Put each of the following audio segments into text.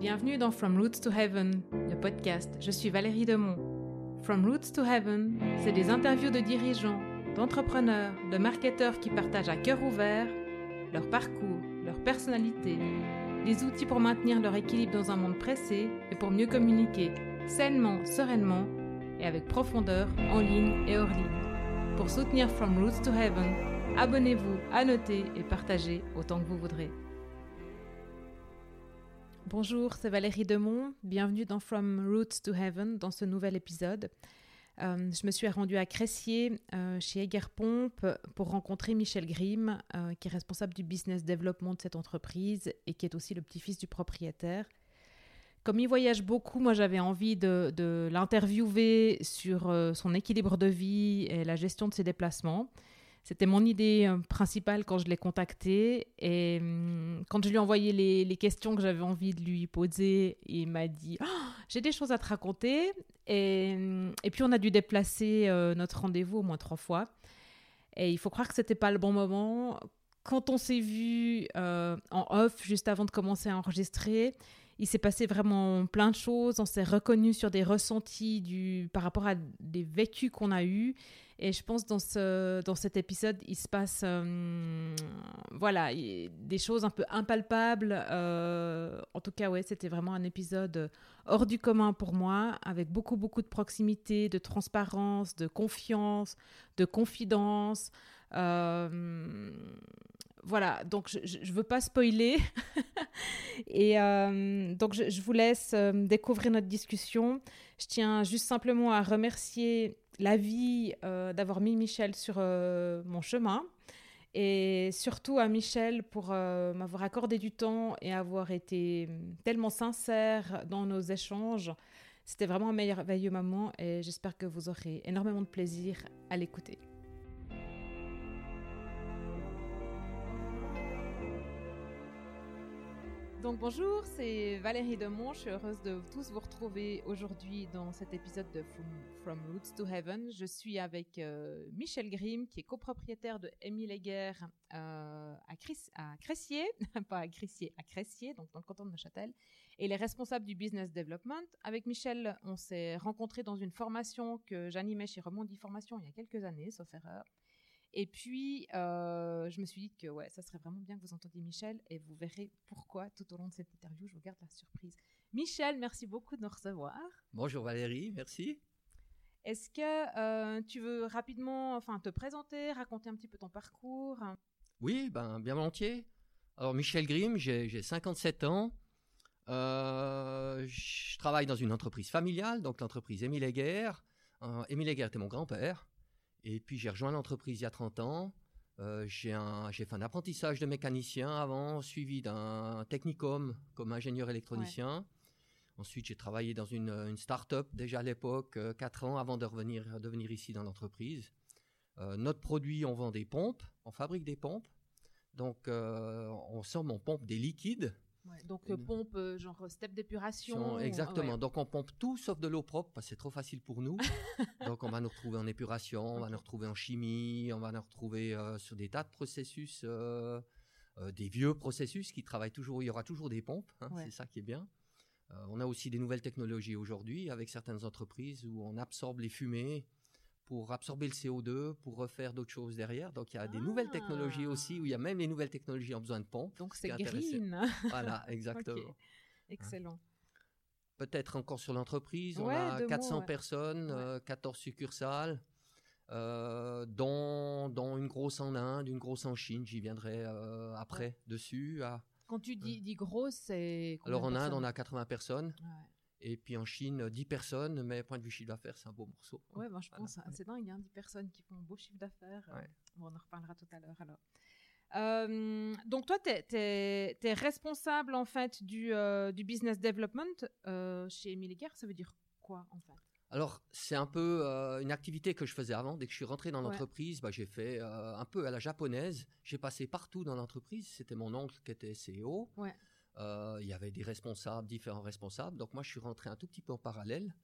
Bienvenue dans From Roots to Heaven, le podcast. Je suis Valérie Demont. From Roots to Heaven, c'est des interviews de dirigeants, d'entrepreneurs, de marketeurs qui partagent à cœur ouvert leur parcours, leur personnalité, des outils pour maintenir leur équilibre dans un monde pressé et pour mieux communiquer sainement, sereinement et avec profondeur en ligne et hors ligne. Pour soutenir From Roots to Heaven, abonnez-vous, annotez et partagez autant que vous voudrez. Bonjour, c'est Valérie Demont. Bienvenue dans From Roots to Heaven dans ce nouvel épisode. Euh, je me suis rendue à Cressier euh, chez Egerpomp pour rencontrer Michel Grimm, euh, qui est responsable du business développement de cette entreprise et qui est aussi le petit-fils du propriétaire. Comme il voyage beaucoup, moi j'avais envie de l'interviewer sur son équilibre de vie et la gestion de ses déplacements. C'était mon idée euh, principale quand je l'ai contacté. Et hum, quand je lui ai envoyé les, questions que j'avais envie de lui poser, il m'a dit oh, J'ai des choses à te raconter. Et, hum, et puis, on a dû déplacer euh, notre rendez-vous au moins trois fois. Et il faut croire que c'était pas le bon moment. Quand on s'est vu euh, en off, juste avant de commencer à enregistrer, il s'est passé vraiment plein de choses. On s'est reconnu sur des ressentis du, par rapport à des vécus qu'on a eus. Et je pense dans ce dans cet épisode, il se passe euh, voilà des choses un peu impalpables. Euh, en tout cas, ouais, c'était vraiment un épisode hors du commun pour moi, avec beaucoup beaucoup de proximité, de transparence, de confiance, de confidence. Euh, voilà, donc je ne veux pas spoiler. et donc je, je, vous laisse découvrir notre discussion. Je tiens juste simplement à remercier la vie euh, d'avoir mis Michel sur euh, mon chemin et surtout à Michel pour euh, m'avoir accordé du temps et avoir été tellement sincère dans nos échanges. C'était vraiment un merveilleux moment et j'espère que vous aurez énormément de plaisir à l'écouter. Donc bonjour, c'est Valérie Demont. Je suis heureuse de tous vous retrouver aujourd'hui dans cet épisode de From, Roots to Heaven. Je suis avec euh, Michel Grimm, qui est copropriétaire de Émile euh, à, à Cressier, pas à Cressier, à Cressier, donc dans le canton de Neuchâtel, et il est responsable du business development. Avec Michel, on s'est rencontrés dans une formation que j'animais chez Remondi Formation il y a quelques années, sauf erreur. Et puis, euh, je me suis dit que ouais, ça serait vraiment bien que vous entendiez Michel et vous verrez pourquoi tout au long de cette interview. Je vous garde la surprise. Michel, merci beaucoup de nous recevoir. Bonjour Valérie, merci. Est-ce que euh, tu veux rapidement enfin, te présenter, raconter un petit peu ton parcours? Oui, ben, bien volontiers. Alors, Michel Grimm, j'ai 57 ans. Euh, je travaille dans une entreprise familiale, donc l'entreprise Émile Heger. Émile Heger était mon grand-père. Et puis j'ai rejoint l'entreprise il y a 30 ans. Euh, j'ai fait un apprentissage de mécanicien avant, suivi d'un technicum comme ingénieur électronicien. Ensuite, j'ai travaillé dans une, une start-up déjà à l'époque, euh, 4 ans avant de revenir, de venir ici dans l'entreprise. Euh, notre produit, on vend des pompes, on fabrique des pompes. Donc, euh, on somme, on pompe des liquides donc pompe euh, genre step d'épuration. Exactement. Donc on pompe tout sauf de l'eau propre parce que c'est trop facile pour nous. donc on va nous retrouver en épuration, on va nous retrouver en chimie, on va nous retrouver euh, sur des tas de processus, euh, des vieux processus qui travaillent toujours. Il y aura toujours des pompes, hein, c'est ça qui est bien. on a aussi des nouvelles technologies aujourd'hui avec certaines entreprises où on absorbe les fumées pour absorber le CO2, pour refaire d'autres choses derrière. Donc il y a des nouvelles technologies ah. aussi, où il y a même les nouvelles technologies en besoin de pompes. Donc c'est green. voilà, exactement. Excellent. Peut-être encore sur l'entreprise, on a 400 personnes, 14 euh, succursales, euh, dont, dont, une grosse en Inde, une grosse en Chine, j'y viendrai euh, après dessus. Quand tu dis, dis grosse, c'est... Alors en Inde, on a 80 personnes. Et puis en Chine, 10 personnes, mais point de vue chiffre d'affaires, c'est un beau morceau. Ouais, moi je pense, c'est dingue, il y a 10 personnes qui font un beau chiffre d'affaires. on en reparlera tout à l'heure alors. Euh, donc toi, tu es, responsable en fait du, euh, du business development euh, chez Emile Ça veut dire quoi en fait? Alors, c'est un peu une activité que je faisais avant. Dès que je suis rentré dans l'entreprise, bah, j'ai fait un peu à la japonaise. J'ai passé partout dans l'entreprise. C'était mon oncle qui était CEO. Ouais. Euh, il y avait des responsables, différents responsables. Donc moi, je suis rentré un tout petit peu en parallèle.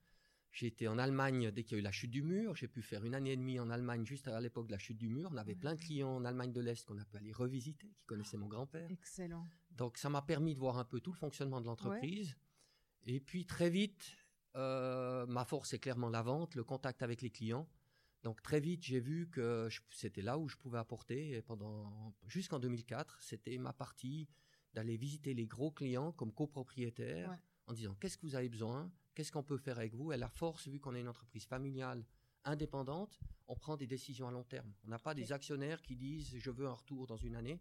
J'ai été en Allemagne dès qu'il y a eu la chute du mur. J'ai pu faire une année et demie en Allemagne juste à l'époque de la chute du mur. On avait plein de clients en Allemagne de l'Est qu'on a pu aller revisiter, qui connaissaient mon grand-père. Excellent. Donc ça m'a permis de voir un peu tout le fonctionnement de l'entreprise. Et puis très vite, euh, ma force est clairement la vente, le contact avec les clients. Donc très vite, j'ai vu que c'était là où je pouvais apporter. Et pendant jusqu'en 2004, c'était ma partie d'aller visiter les gros clients comme copropriétaires en disant qu'est-ce que vous avez besoin, qu'est-ce qu'on peut faire avec vous? Et la force, vu qu'on est une entreprise familiale indépendante, on prend des décisions à long terme. On n'a pas des actionnaires qui disent je veux un retour dans une année.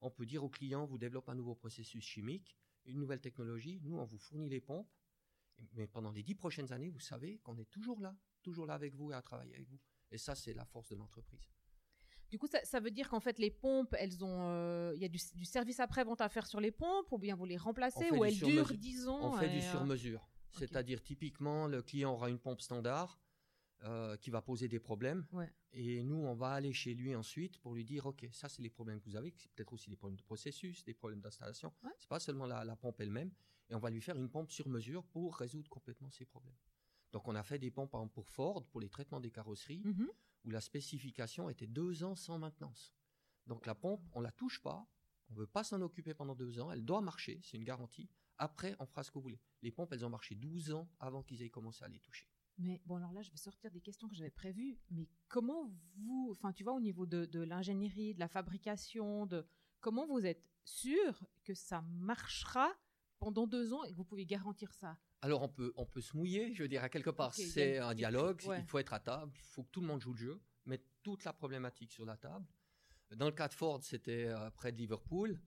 On peut dire aux clients vous développez un nouveau processus chimique, une nouvelle technologie. Nous, on vous fournit les pompes. Mais pendant les dix prochaines années, vous savez qu'on est toujours là, toujours là avec vous et à travailler avec vous. Et ça, c'est la force de l'entreprise. Du coup, ça, veut dire qu'en fait, les pompes, elles ont, euh, il y a du, service après-vente à faire sur les pompes, ou bien vous les remplacez, ou elles durent 10 ans. On fait du euh, sur-mesure. C'est-à-dire, typiquement, le client aura une pompe standard euh, qui va poser des problèmes. Et nous, on va aller chez lui ensuite pour lui dire, OK, ça, c'est les problèmes que vous avez, c'est peut-être aussi des problèmes de processus, des problèmes d'installation. Ce C'est pas seulement la, pompe elle-même. Et on va lui faire une pompe sur mesure pour résoudre complètement ces problèmes. Donc, on a fait des pompes, pour Ford, pour les traitements des carrosseries, mhm. où la spécification était deux ans sans maintenance. Donc, la pompe, on la touche pas, on ne veut pas s'en occuper pendant deux ans, elle doit marcher, c'est une garantie. Après, on fera ce que vous voulez. Les pompes, elles ont marché 12 ans avant qu'ils aient commencé à les toucher. Mais bon, alors là, je vais sortir des questions que j'avais prévues. Mais comment vous, enfin, tu vois, au niveau de, de l'ingénierie, de la fabrication, de comment vous êtes sûr que ça marchera pendant deux ans et que vous pouvez garantir ça? Alors on peut, on peut se mouiller, je veux dire, à quelque part, c'est un dialogue, il faut être à table, il faut que tout le monde joue le jeu, mettre toute la problématique sur la table. Dans le cas de Ford, c'était euh, près de Liverpool.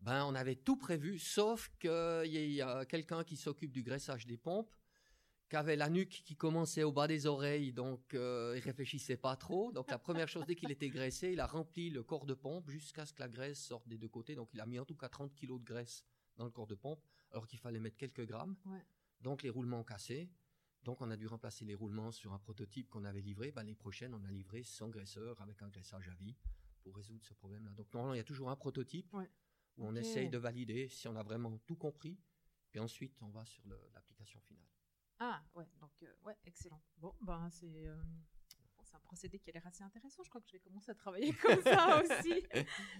Ben, on avait tout prévu, sauf qu'il y a quelqu'un qui s'occupe du graissage des pompes qui avait la nuque qui commençait au bas des oreilles, donc euh, il réfléchissait pas trop. Donc la première chose, dès qu'il était graissé, il a rempli le corps de pompe jusqu'à ce que la graisse sorte des deux côtés. Donc il a mis en tout cas 30 kilos de graisse dans le corps de pompe, alors qu'il fallait mettre quelques grammes. Donc les roulements ont cassé. Donc on a dû remplacer les roulements sur un prototype qu'on avait livré. Ben, les prochaines, on a livré sans graisseur avec un graissage à vie pour résoudre ce problème-là. Donc normalement, il y a toujours un prototype où on essaye de valider si on a vraiment tout compris. Puis ensuite, on va sur l'application finale. Ah, ouais, donc, euh, ouais, excellent. Bon, ben, c'est. Euh, c'est un procédé qui a l'air assez intéressant. Je crois que je vais commencer à travailler comme ça aussi,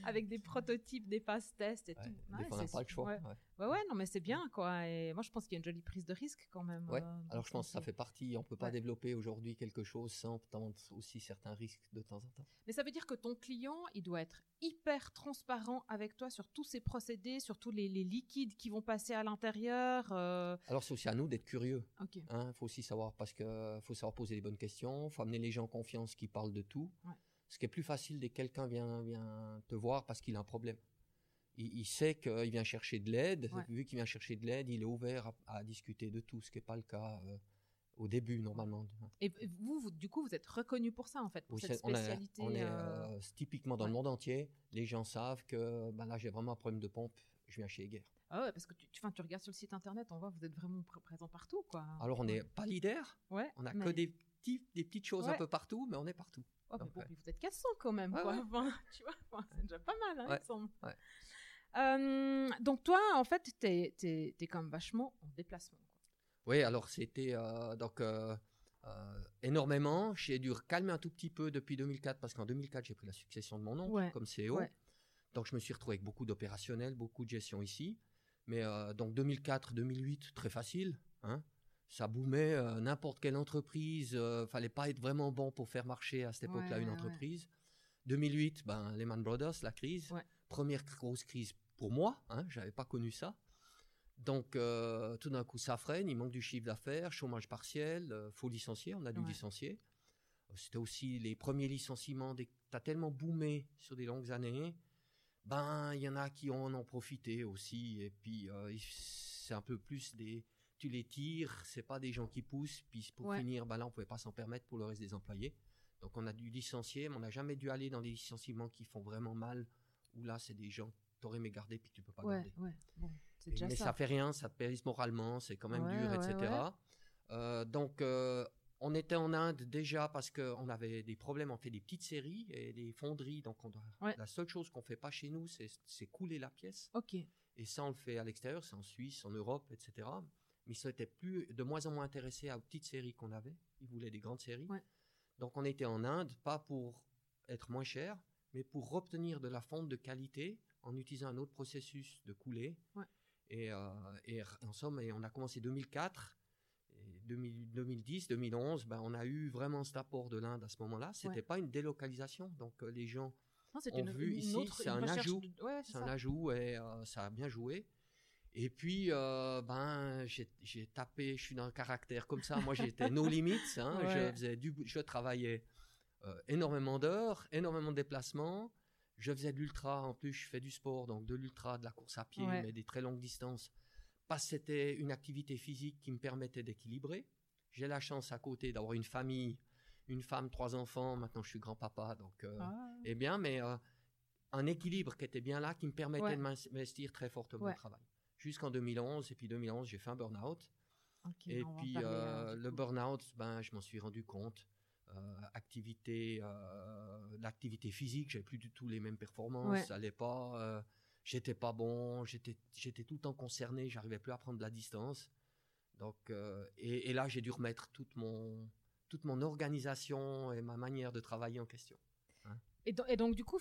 avec des prototypes, des passes tests et tout. Ouais, on n'a pas le choix. Ouais. Ouais. non, mais c'est bien, quoi. Et moi, je pense qu'il y a une jolie prise de risque quand même. Ouais. Euh, Alors, je pense que ça fait partie. On peut pas développer aujourd'hui quelque chose sans prendre aussi certains risques de temps en temps. Mais ça veut dire que ton client, il doit être hyper transparent avec toi sur tous ces procédés, sur tous les, liquides qui vont passer à l'intérieur. Euh. Alors, c'est aussi à nous d'être curieux. Il hein, faut aussi savoir, parce que faut savoir poser les bonnes questions, faut amener les gens confiance qui parlent de tout. Ce qui est plus facile dès que quelqu'un vient, vient te voir parce qu'il a un problème. Il, sait qu'il vient chercher de l'aide. Vu qu'il vient chercher de l'aide, il est ouvert à, discuter de tout, ce qui n'est pas le cas euh, au début normalement. Et vous, du coup, vous êtes reconnu pour ça en fait, pour cette spécialité. On est, euh, euh, typiquement dans le monde entier. Les gens savent que ben là, j'ai vraiment un problème de pompe. Je viens chez Eger. Ah ouais, parce que tu, tu, tu, regardes sur le site internet, on voit que vous êtes vraiment présent partout, quoi. Alors on n'est pas leader. Ouais. On a que des des petites choses un peu partout, mais on est partout. Oh, mais bon, vous êtes 400 quand même, quoi. tu vois, c'est déjà pas mal, hein, il semble. Euh, donc toi, en fait, tu es, es, es, quand même vachement en déplacement. Oui, alors c'était euh, donc euh, énormément. J'ai dû calmer un tout petit peu depuis 2004 parce qu'en 2004 j'ai pris la succession de mon nom comme CEO. Donc je me suis retrouvé avec beaucoup d'opérationnels, beaucoup de gestion ici. Mais donc 2004-2008 très facile. Hein ça boomait n'importe quelle entreprise. Fallait pas être vraiment bon pour faire marcher à cette époque-là une entreprise. 2008, ben Lehman Brothers, la crise, première grosse crise pour moi. Hein, j'avais pas connu ça. Donc euh, tout d'un coup ça freine, il manque du chiffre d'affaires, chômage partiel, faut licencier, on a dû licencier. C'était aussi les premiers licenciements. Tu as tellement boomé sur des longues années, ben il y en a qui en ont profité aussi. Et puis c'est un peu plus des tu les tires, c'est pas des gens qui poussent, puis pour finir, ben là, on pouvait pas s'en permettre pour le reste des employés. Donc on a dû licencier, mais on n'a jamais dû aller dans des licenciements qui font vraiment mal, où là, c'est des gens, t'aurais aimé garder, puis tu peux pas garder. mais ça. fait rien, ça te périsse moralement, c'est quand même dur, etc. Euh, donc, euh, on était en Inde déjà parce qu'on avait des problèmes, on fait des petites séries et des fonderies. Donc, on doit, la seule chose qu'on fait pas chez nous, c'est couler la pièce. Ok. Et ça, on le fait à l'extérieur, c'est en Suisse, en Europe, etc mais ils étaient plus, de moins en moins intéressés aux petites séries qu'on avait. Ils voulaient des grandes séries. Donc on était en Inde, pas pour être moins cher, mais pour obtenir de la fonte de qualité en utilisant un autre processus de coulée. Ouais. Et, euh, et en somme, et on a commencé 2004. Et 2000 2010, 2011, ben, on a eu vraiment cet apport de l'Inde à ce moment-là. C'était Ouais. pas une délocalisation. Donc, euh, les gens Non, ont une, vu une ici, c'est un ajout. de- ouais, c'est un ajout et euh, ça a bien joué. Et puis, euh, ben, j'ai tapé, je suis dans le caractère comme ça. Moi, j'étais no limits. hein. Ouais. Je, faisais du, je travaillais euh, énormément d'heures, énormément de déplacements. Je faisais de l'ultra. En plus, je fais du sport, donc de l'ultra, de la course à pied, Ouais. mais des très longues distances. Parce que c'était une activité physique qui me permettait d'équilibrer. J'ai la chance à côté d'avoir une famille, une femme, trois enfants. Maintenant, je suis grand-papa, donc euh, Ah. eh bien, mais euh, un équilibre qui était bien là, qui me permettait Ouais. de m'investir très fortement Ouais. au travail. Jusqu'en 2011, et puis 2011, j'ai fait un burn-out. Et puis euh, du le burn-out, ben, je m'en suis rendu compte. Euh, activité, euh, l'activité physique, j'avais plus du tout les mêmes performances, Ouais. ça allait pas, j'étais pas bon, j'étais, j'étais tout le temps concerné, j'arrivais plus à prendre de la distance. Donc, euh, et, et là, j'ai dû remettre toute mon, toute mon organisation et ma manière de travailler en question. Et, do- et donc, du coup,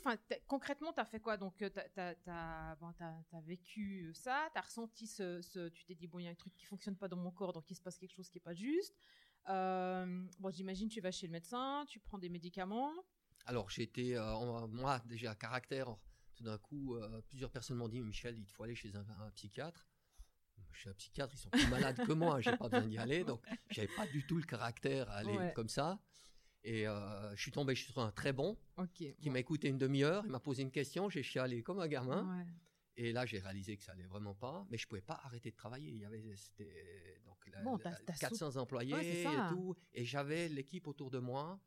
concrètement, tu as fait quoi? Donc, tu as, vécu ça, tu as ressenti ce, ce- Tu t'es dit, bon, il y a un truc qui fonctionne pas dans mon corps, donc il se passe quelque chose qui est pas juste. Euh, bon, j'imagine, tu vas chez le médecin, tu prends des médicaments. Alors, j'ai été, euh, moi, déjà, à caractère, tout d'un coup, euh, plusieurs personnes m'ont dit, Michel, il te faut aller chez un, un psychiatre. Je suis un psychiatre, ils sont plus malades que moi, j'ai pas besoin d'y aller, donc j'avais pas du tout le caractère à aller Ouais. comme ça. Et euh, je suis tombé sur un très bon qui m'a écouté une demi-heure, il m'a posé une question, j'ai chialé comme un gamin. Ouais. Et là, j'ai réalisé que ça allait vraiment pas, mais je pouvais pas arrêter de travailler. Il y avait, c'était donc la- Bon, la- t'as- t'as 400 employés Ouais, et tout, et j'avais l'équipe autour de moi,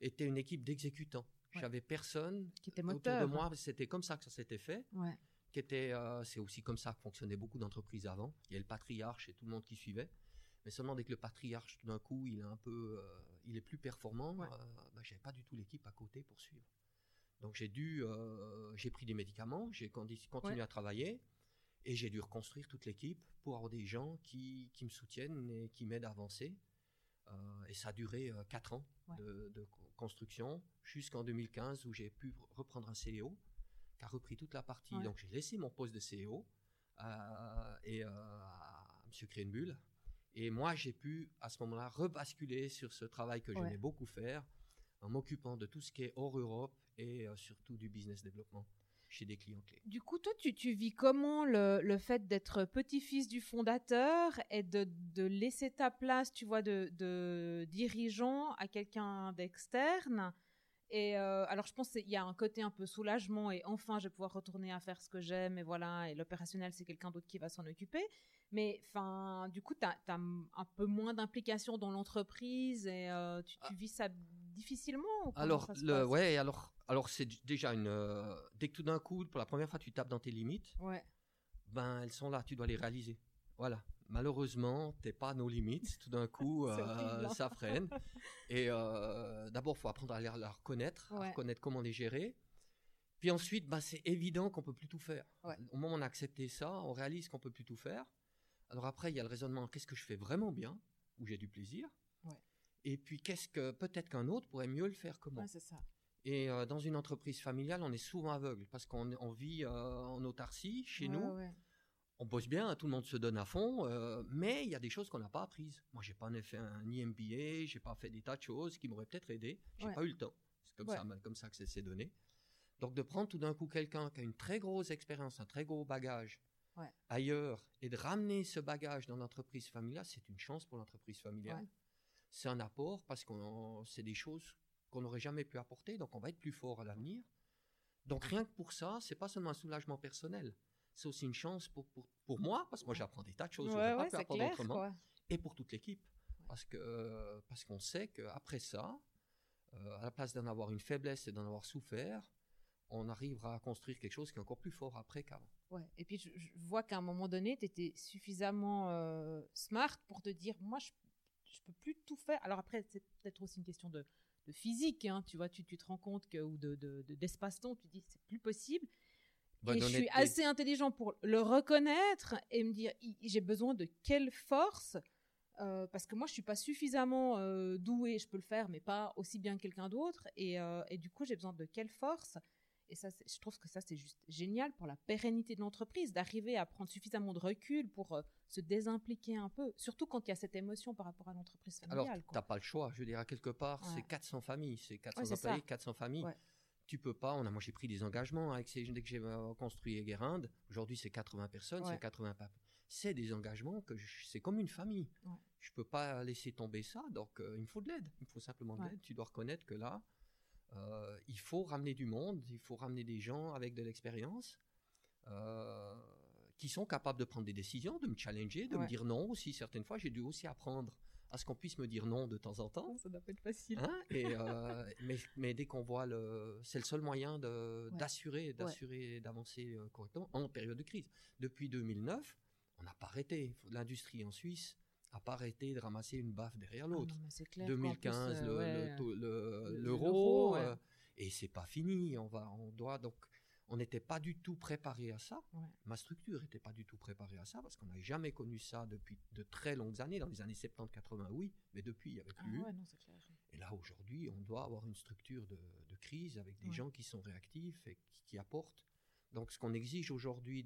était une équipe d'exécutants. Ouais. J'avais personne Qui était autour de moi. C'était comme ça que ça s'était fait. Ouais. Qui était, euh, c'est aussi comme ça que fonctionnaient beaucoup d'entreprises avant. Il y a le patriarche et tout le monde qui suivait. Mais seulement dès que le patriarche, tout d'un coup, il est un peu, euh, il est plus performant, Ouais. euh, bah, j'avais pas du tout l'équipe à côté. Donc j'ai dû, euh, j'ai pris des médicaments, j'ai continué Ouais. à travailler et j'ai dû reconstruire toute l'équipe pour avoir des gens qui, qui me soutiennent et qui m'aident à avancer. Euh, et ça a duré 4 ans Ouais. de, de co- construction jusqu'en 2015 où j'ai pu re- reprendre un CEO qui a repris toute la partie. Ouais. Donc j'ai laissé mon poste de CEO euh, et, euh, à M. Krenbull. Et moi, j'ai pu à ce moment-là rebasculer sur ce travail que j'aimais beaucoup faire en m'occupant de tout ce qui est hors Europe et euh, surtout du business développement chez des clients clés. Du coup, toi, tu, tu vis comment le, le fait d'être petit-fils du fondateur et de, de laisser ta place, tu vois, de, de dirigeant à quelqu'un d'externe? Et euh, alors, je pense qu'il y a un côté un peu soulagement et enfin, je vais pouvoir retourner à faire ce que j'aime et voilà. Et l'opérationnel, c'est quelqu'un d'autre qui va s'en occuper. Mais enfin, du coup, tu as, un peu moins d'implication dans l'entreprise et euh, tu, tu vis ça difficilement ou Alors, ça se le, passe? ouais, alors, alors c'est déjà une. euh, dès que tout d'un coup, pour la première fois, tu tapes dans tes limites, Ouais. ben elles sont là, tu dois les réaliser. Voilà. Malheureusement, t'es pas à nos limites. Tout d'un coup, C'est euh, horrible, hein. ça freine. Et euh, d'abord, faut apprendre à les- la reconnaître, à Ouais. reconnaître comment les gérer. Puis ensuite, ben, c'est évident qu'on peut plus tout faire. Ouais. Au moment où on a accepté ça, on réalise qu'on peut plus tout faire. Alors après, il y a le raisonnement qu'est-ce que je fais vraiment bien, où j'ai du plaisir. Ouais. Et puis qu'est-ce que peut-être qu'un autre pourrait mieux le faire que moi. Ouais, c'est ça. Et euh, dans une entreprise familiale, on est souvent aveugle parce qu'on on vit euh, en autarcie chez Ouais, nous. ouais. On bosse bien, tout le monde se donne à fond, euh, mais il y a des choses qu'on n'a pas apprises. Moi, j'ai pas fait un IMBA, j'ai pas fait des tas de choses qui m'auraient peut-être aidé. J'ai Ouais. pas eu le temps. C'est comme ça, comme ça que c'est s'est donné. Donc de prendre tout d'un coup quelqu'un qui a une très grosse expérience, un très gros bagage ailleurs, et de ramener ce bagage dans l'entreprise familiale, c'est une chance pour l'entreprise familiale. C'est un apport parce que c'est des choses qu'on n'aurait jamais pu apporter, donc on va être plus fort à l'avenir. Donc rien que pour ça, c'est pas seulement un soulagement personnel, c'est aussi une chance pour, pour, pour moi, parce que moi j'apprends des tas de choses, Ouais, pas pu apprendre clair, autrement, quoi. et pour toute l'équipe. Parce que euh, parce qu'on sait qu'après ça, euh, à la place d'en avoir une faiblesse et d'en avoir souffert, on arrivera à construire quelque chose qui est encore plus fort après qu'avant. Ouais. Et puis, je, je vois qu'à un moment donné, tu étais suffisamment euh, smart pour te dire, moi, je, je peux plus tout faire. Alors après, c'est peut-être aussi une question de, de physique, hein, tu vois, tu, tu te rends compte que, ou de, de- de- d'espace-temps, tu te dis, c'est plus possible. Bonne et je suis assez intelligent pour le reconnaître et me dire, j'ai besoin de quelle force euh, parce que moi, je suis pas suffisamment euh, douée, je peux le faire, mais pas aussi bien que quelqu'un d'autre. Et, euh, et du coup, j'ai besoin de quelle force Et ça, je trouve que ça, c'est juste génial pour la pérennité de l'entreprise, d'arriver à prendre suffisamment de recul pour euh, se désimpliquer un peu, surtout quand il y a cette émotion par rapport à l'entreprise familiale. Alors, tu n'as pas le choix. Je veux dire, à quelque part, c'est 400 familles, c'est 400 employés, 400 familles. Tu peux pas. On a, moi, j'ai pris des engagements avec ces, dès que j'ai euh, construit Egerinde. Aujourd'hui, c'est 80 personnes, c'est 80 C'est des engagements que c'est comme une famille. Je peux pas laisser tomber ça. Donc, euh, il me faut de l'aide. Il me faut simplement de l'aide. Tu dois reconnaître que là, euh, il faut ramener du monde, il faut ramener des gens avec de l'expérience euh, qui sont capables de prendre des décisions, de me challenger, de me dire non aussi. Certaines fois, j'ai dû aussi apprendre à ce qu'on puisse me dire non de temps en temps. Ça doit pas être facile. Hein, et, euh, mais, dès qu'on voit le, c'est le seul moyen d'assurer, d'assurer, d'avancer correctement en période de crise. Depuis 2009, on n'a pas arrêté. L'industrie en Suisse à pas arrêter de ramasser une baffe derrière ah l'autre. 2015, euh, l'euro, euh, et c'est pas fini. On va, on doit donc, on n'était pas du tout préparé à ça. Ma structure n'était pas du tout préparée à ça parce qu'on n'avait jamais connu ça depuis de très longues années. Dans les années 70-80, oui, mais depuis, il n'y avait ah plus. et là, aujourd'hui, on doit avoir une structure de, crise avec des gens qui sont réactifs et qui, qui apportent. Donc, ce qu'on exige aujourd'hui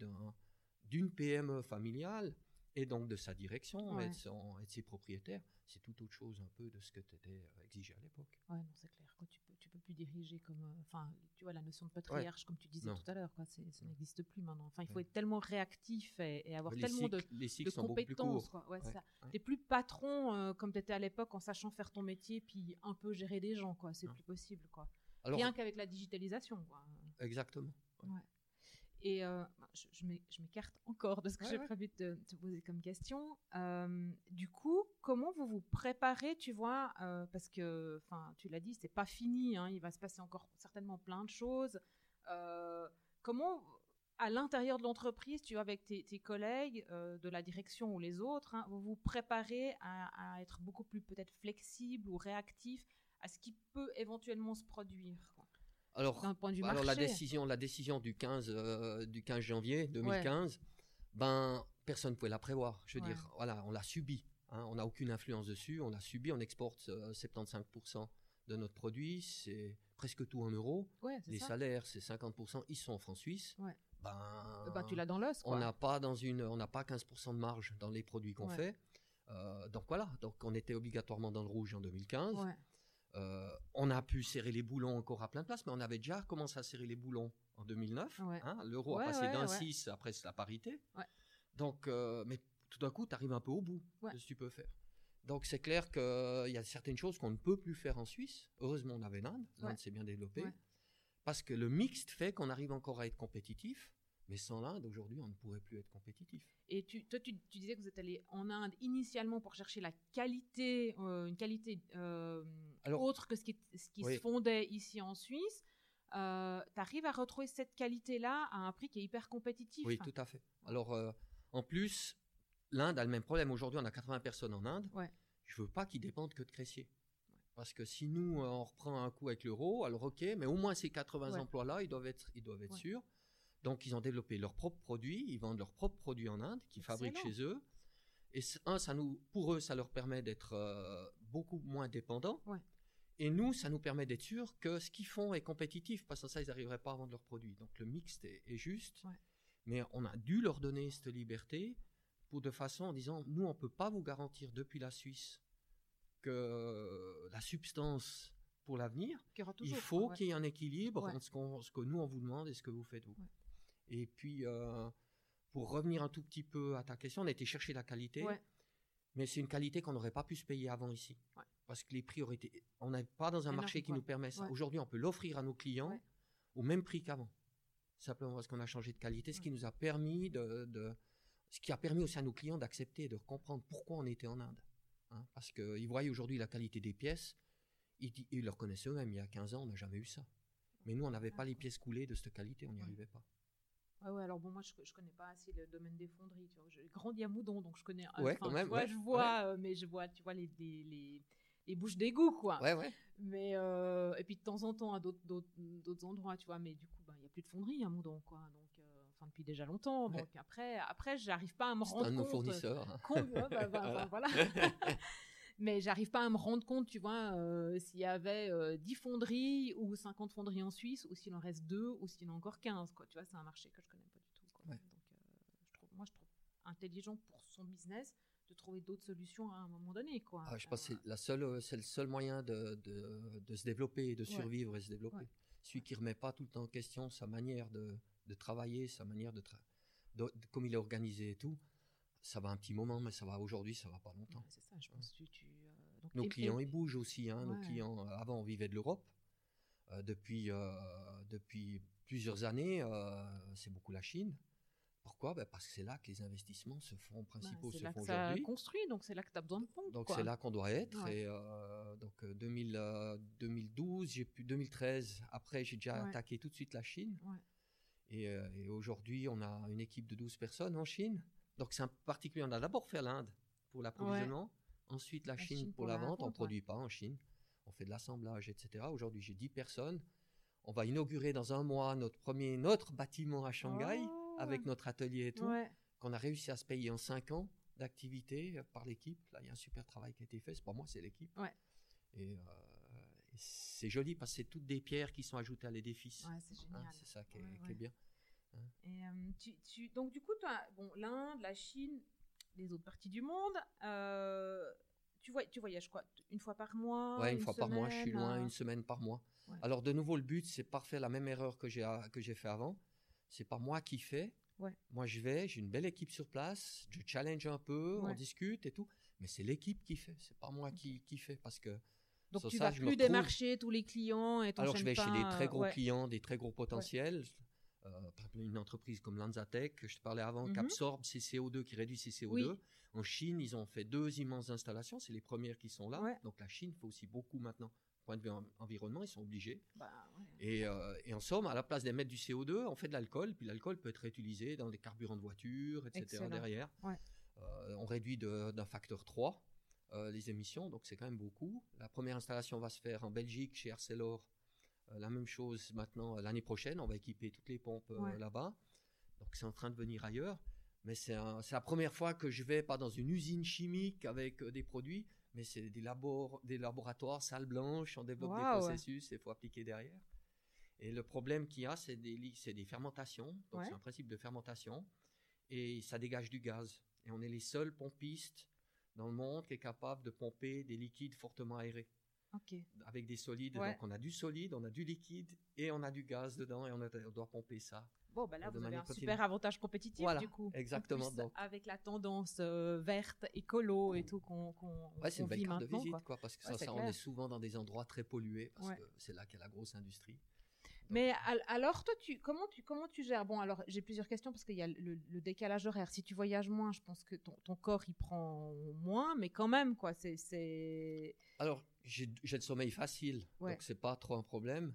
d'une PME familiale, et donc de sa direction et, de ses propriétaires. C'est tout autre chose un peu de ce que tu étais euh, exigé à l'époque. Ouais, non, c'est clair. Quoi, tu peux, tu peux plus diriger comme, euh, enfin, tu vois la notion de patriarche comme tu disais tout à l'heure, quoi, ça n'existe plus maintenant. Enfin, il faut être tellement réactif et, avoir tellement de, de compétences. Quoi. Ouais, ça. T'es plus patron euh, comme tu étais à l'époque en sachant faire ton métier puis un peu gérer des gens, quoi. C'est plus possible, quoi. Rien qu'avec la digitalisation, quoi. Exactement. Ouais. Et euh, bah, je, m'écarte encore de ce que j'ai prévu de te poser comme question. Euh, du coup, comment vous vous préparez, tu vois, euh, parce que, enfin, tu l'as dit, c'est pas fini. Hein, il va se passer encore certainement plein de choses. comment, à l'intérieur de l'entreprise, tu vois, avec tes, collègues de la direction ou les autres, hein, vous vous préparez à, à être beaucoup plus peut-être flexible ou réactif à ce qui peut éventuellement se produire? Alors, alors la décision, la décision du 15, euh, du 15 janvier 2015, ben personne ne pouvait la prévoir. Je veux dire, voilà, on l'a subi. Hein. on n'a aucune influence dessus. On l'a subi. On exporte 75% euh, de notre produit. C'est presque tout en euros. Les salaires, c'est 50%. Ils sont en francs suisses. Ben, ben, tu l'as dans l'os. On n'a pas dans une, on n'a pas 15% de marge dans les produits qu'on fait. Euh, donc voilà. Donc on était obligatoirement dans le rouge en 2015. Euh, on a pu serrer les boulons encore à plein de places, mais on avait déjà commencé à serrer les boulons en 2009. Hein. L'euro a passé d'un 6 après la parité. Donc, euh, mais tout d'un coup, tu arrives un peu au bout de ce que tu peux faire. Donc, c'est clair qu'il y a certaines choses qu'on ne peut plus faire en Suisse. Heureusement, on avait l'Inde. L'Inde s'est bien développée. Parce que le mixte fait qu'on arrive encore à être compétitif. Mais sans l'Inde, aujourd'hui, on ne pourrait plus être compétitif. Et tu, toi, tu, disais que vous êtes allé en Inde initialement pour chercher la qualité, euh, une qualité euh, autre que ce qui, ce qui se fondait ici en Suisse. Euh, tu arrives à retrouver cette qualité-là à un prix qui est hyper compétitif. Oui, tout à fait. Alors, en plus, l'Inde a le même problème. Aujourd'hui, on a 80 personnes en Inde. Ouais. Je veux pas qu'ils dépendent que de Cressier. Parce que si nous, on reprend un coup avec l'euro, alors ok, mais au moins ces 80 emplois-là, ils doivent être, ils doivent être sûrs. Donc, ils ont développé leurs propres produits, ils vendent leurs propres produits en Inde, qu'ils fabriquent chez eux. Et un, ça nous, pour eux, ça leur permet d'être euh, beaucoup moins dépendants. Et nous, ça nous permet d'être sûr que ce qu'ils font est compétitif, parce que ça, ils n'arriveraient pas à vendre leurs produits. Donc, le mixte est, juste. Mais on a dû leur donner cette liberté pour de façon en disant, nous, on ne peut pas vous garantir depuis la Suisse que la substance pour l'avenir, il faut qu'il y ait un équilibre entre ce, que nous on vous demande et ce que vous faites vous. Et puis, euh, pour revenir un tout petit peu à ta question, on a été chercher la qualité. Mais c'est une qualité qu'on n'aurait pas pu se payer avant ici. Parce que les prix auraient été. On n'est pas dans un marché qui nous permet ça. Aujourd'hui, on peut l'offrir à nos clients au même prix qu'avant. Simplement parce qu'on a changé de qualité, ce qui nous a permis de, Ce qui a permis aussi à nos clients d'accepter et de comprendre pourquoi on était en Inde. Hein. parce qu'ils voyaient aujourd'hui la qualité des pièces. Ils, ils le reconnaissaient eux-mêmes. Il y a 15 ans, on n'a jamais eu ça. Mais nous, on n'avait pas les pièces coulées de cette qualité, on n'y arrivait pas. Ouais, ouais, alors bon, moi, je, je connais pas assez le domaine des fonderies. Tu vois. J'ai grandi à Moudon, donc je connais. Ouais, quand même. je vois, euh, mais je vois, tu vois, les, les, les, les bouches d'égout, quoi. Ouais, ouais. Mais, euh, et puis de temps en temps à d'autres, d'autres, endroits, tu vois. Mais du coup, bah, il n'y a plus de fonderie à Moudon, quoi. Donc, euh, enfin, depuis déjà longtemps. Donc après, après j'arrive pas à me rendre compte. C'est un de nos fournisseurs. bah, bah, voilà. Mais j'arrive pas à me rendre compte, tu vois, euh, s'il y avait euh, 10 fonderies ou 50 fonderies en Suisse, ou s'il en reste 2, ou s'il en a encore 15, quoi. Tu vois, c'est un marché que je connais pas du tout. quoi. Ouais. Donc, euh, je trouve, moi, je trouve intelligent pour son business de trouver d'autres solutions à un moment donné, quoi. Ah, je pense que Euh, c'est la seule, c'est le seul moyen de, de, de se développer, de Ouais. survivre et se développer. Ouais. Celui qui remet pas tout le temps en question sa manière de, de travailler, sa manière de, tra- de- de- comme il est organisé et tout, ça va un petit moment, mais ça va aujourd'hui, ça va pas longtemps. ouais, c'est ça, je pense que tu... tu, euh, donc, Nos et- clients, et- ils bougent aussi. Hein, Nos clients, euh, avant, on vivait de l'Europe. Euh, depuis, euh, depuis plusieurs années, c'est beaucoup la Chine. Pourquoi? Ben, Parce que c'est là que les investissements se font, bah, principaux c'est se là font aujourd'hui. construit, donc c'est là que tu as besoin de pompes, Donc c'est là qu'on doit être. Et donc euh, 2000, euh, 2012, j'ai pu 2013. Après, j'ai déjà attaqué tout de suite la Chine. Et aujourd'hui, on a une équipe de 12 personnes en Chine. Donc c'est un peu particulier. On a d'abord fait l'Inde pour l'approvisionnement, ensuite la, La Chine, Chine pour, la la vente. On ne produit pas en Chine. On fait de l'assemblage, etc. Aujourd'hui, j'ai 10 personnes. On va inaugurer dans un mois notre premier notre bâtiment à Shanghai Oh. avec notre atelier et tout Ouais. qu'on a réussi à se payer en 5 ans d'activité euh, par l'équipe. Là, il y a un super travail qui a été fait. C'est pas moi, c'est l'équipe. Et, euh, et c'est joli parce que c'est toutes des pierres qui sont ajoutées à l'édifice. Hein, c'est ça qui est, Ouais, qui est ouais. Et, euh, tu, tu- donc du coup, toi, bon, l'Inde, la Chine, les autres parties du monde, euh, tu, voy- tu voyages quoi? Une fois par mois Ouais, une, fois par mois, je suis loin, euh, une semaine par mois. Ouais. Alors de nouveau, le but, c'est pas faire la même erreur que j'ai fait avant. C'est pas moi qui fais. Ouais. Moi, je vais, j'ai une belle équipe sur place, je challenge un peu, on discute et tout. Mais c'est l'équipe qui fait, c'est pas moi qui, qui fait parce que Donc tu ça, vas je plus démarcher tous les clients et Alors je vais chez des très gros clients, des très gros potentiels. Euh, par exemple, une entreprise comme Lanzatech, je te parlais avant, qui Mhm. absorbe ses CO2, qui réduit ses CO2. Oui. En Chine, ils ont fait deux immenses installations. C'est les premières qui sont là. Ouais. Donc la Chine fait aussi beaucoup maintenant. Point de vue en- environnement, ils sont obligés. Bah, ouais. Et, euh, et en somme, à la place d'émettre du CO2, on fait de l'alcool. Puis l'alcool peut être réutilisé dans des carburants de voiture, etc. Excellent. derrière. Ouais. Euh, on réduit d'un facteur 3 euh, les émissions, donc c'est quand même beaucoup. La première installation va se faire en Belgique chez Arcelor. Euh, la même chose maintenant euh, l'année prochaine, on va équiper toutes les pompes euh, Ouais. là-bas. Donc c'est en train de venir ailleurs. Mais c'est la première fois que je vais pas dans une usine chimique avec des produits, mais c'est des, labor- des laboratoires, salle blanche, on développe des processus et il faut appliquer derrière. Et le problème qu'il y a, c'est des, fermentations. Donc Ouais. c'est un principe de fermentation. Et ça dégage du gaz. Et on est les seuls pompistes dans le monde qui est capable de pomper des liquides fortement aérés Avec des solides. Ouais. Donc on a du solide, on a du liquide et on a du gaz dedans et on, a- on doit pomper ça. Bon, bah là, De vous avez un continue. super avantage compétitif Voilà, du coup. En exactement, plus, donc. avec la tendance euh, verte, écolo et tout qu'on qu'on Ouais, c'est une belle carte de visite, quoi. quoi, parce que Ouais, ça, ça, on est souvent dans des endroits très pollués, parce que c'est là a la grosse industrie. Mais al- alors, toi, tu, comment, tu, comment tu gères? Bon, alors, j'ai plusieurs questions parce qu'il y a le, le décalage horaire. Si tu voyages moins, je pense que ton, ton corps, il prend moins, mais quand même, quoi. C'est. Alors, j'ai le sommeil facile, Ouais. donc c'est pas trop un problème.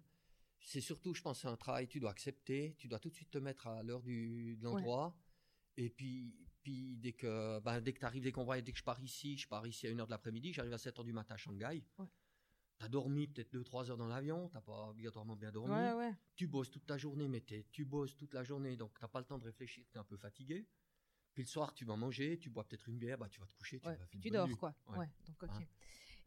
C'est surtout, je pense, un travail, tu dois accepter, tu dois tout de suite te mettre à l'heure de l'endroit. Et puis, puis dès que, ben, dès que tu arrives, dès qu'on voit, dès que je pars ici, je pars ici à 1h de l'après-midi, j'arrive à 7h du matin à Shanghai. Ouais. Tu as dormi peut-être 2-3 heures dans l'avion, tu pas obligatoirement bien dormi. Ouais, ouais. Tu bosses toute ta journée, mais tu bosses toute la journée, donc tu pas le temps de réfléchir, tu es un peu fatigué. Puis le soir, tu vas manger, tu bois peut-être une bière, bah, tu vas te coucher, tu ouais. vas une Tu dors, nuit. quoi. Ouais. Donc, ok. Hein.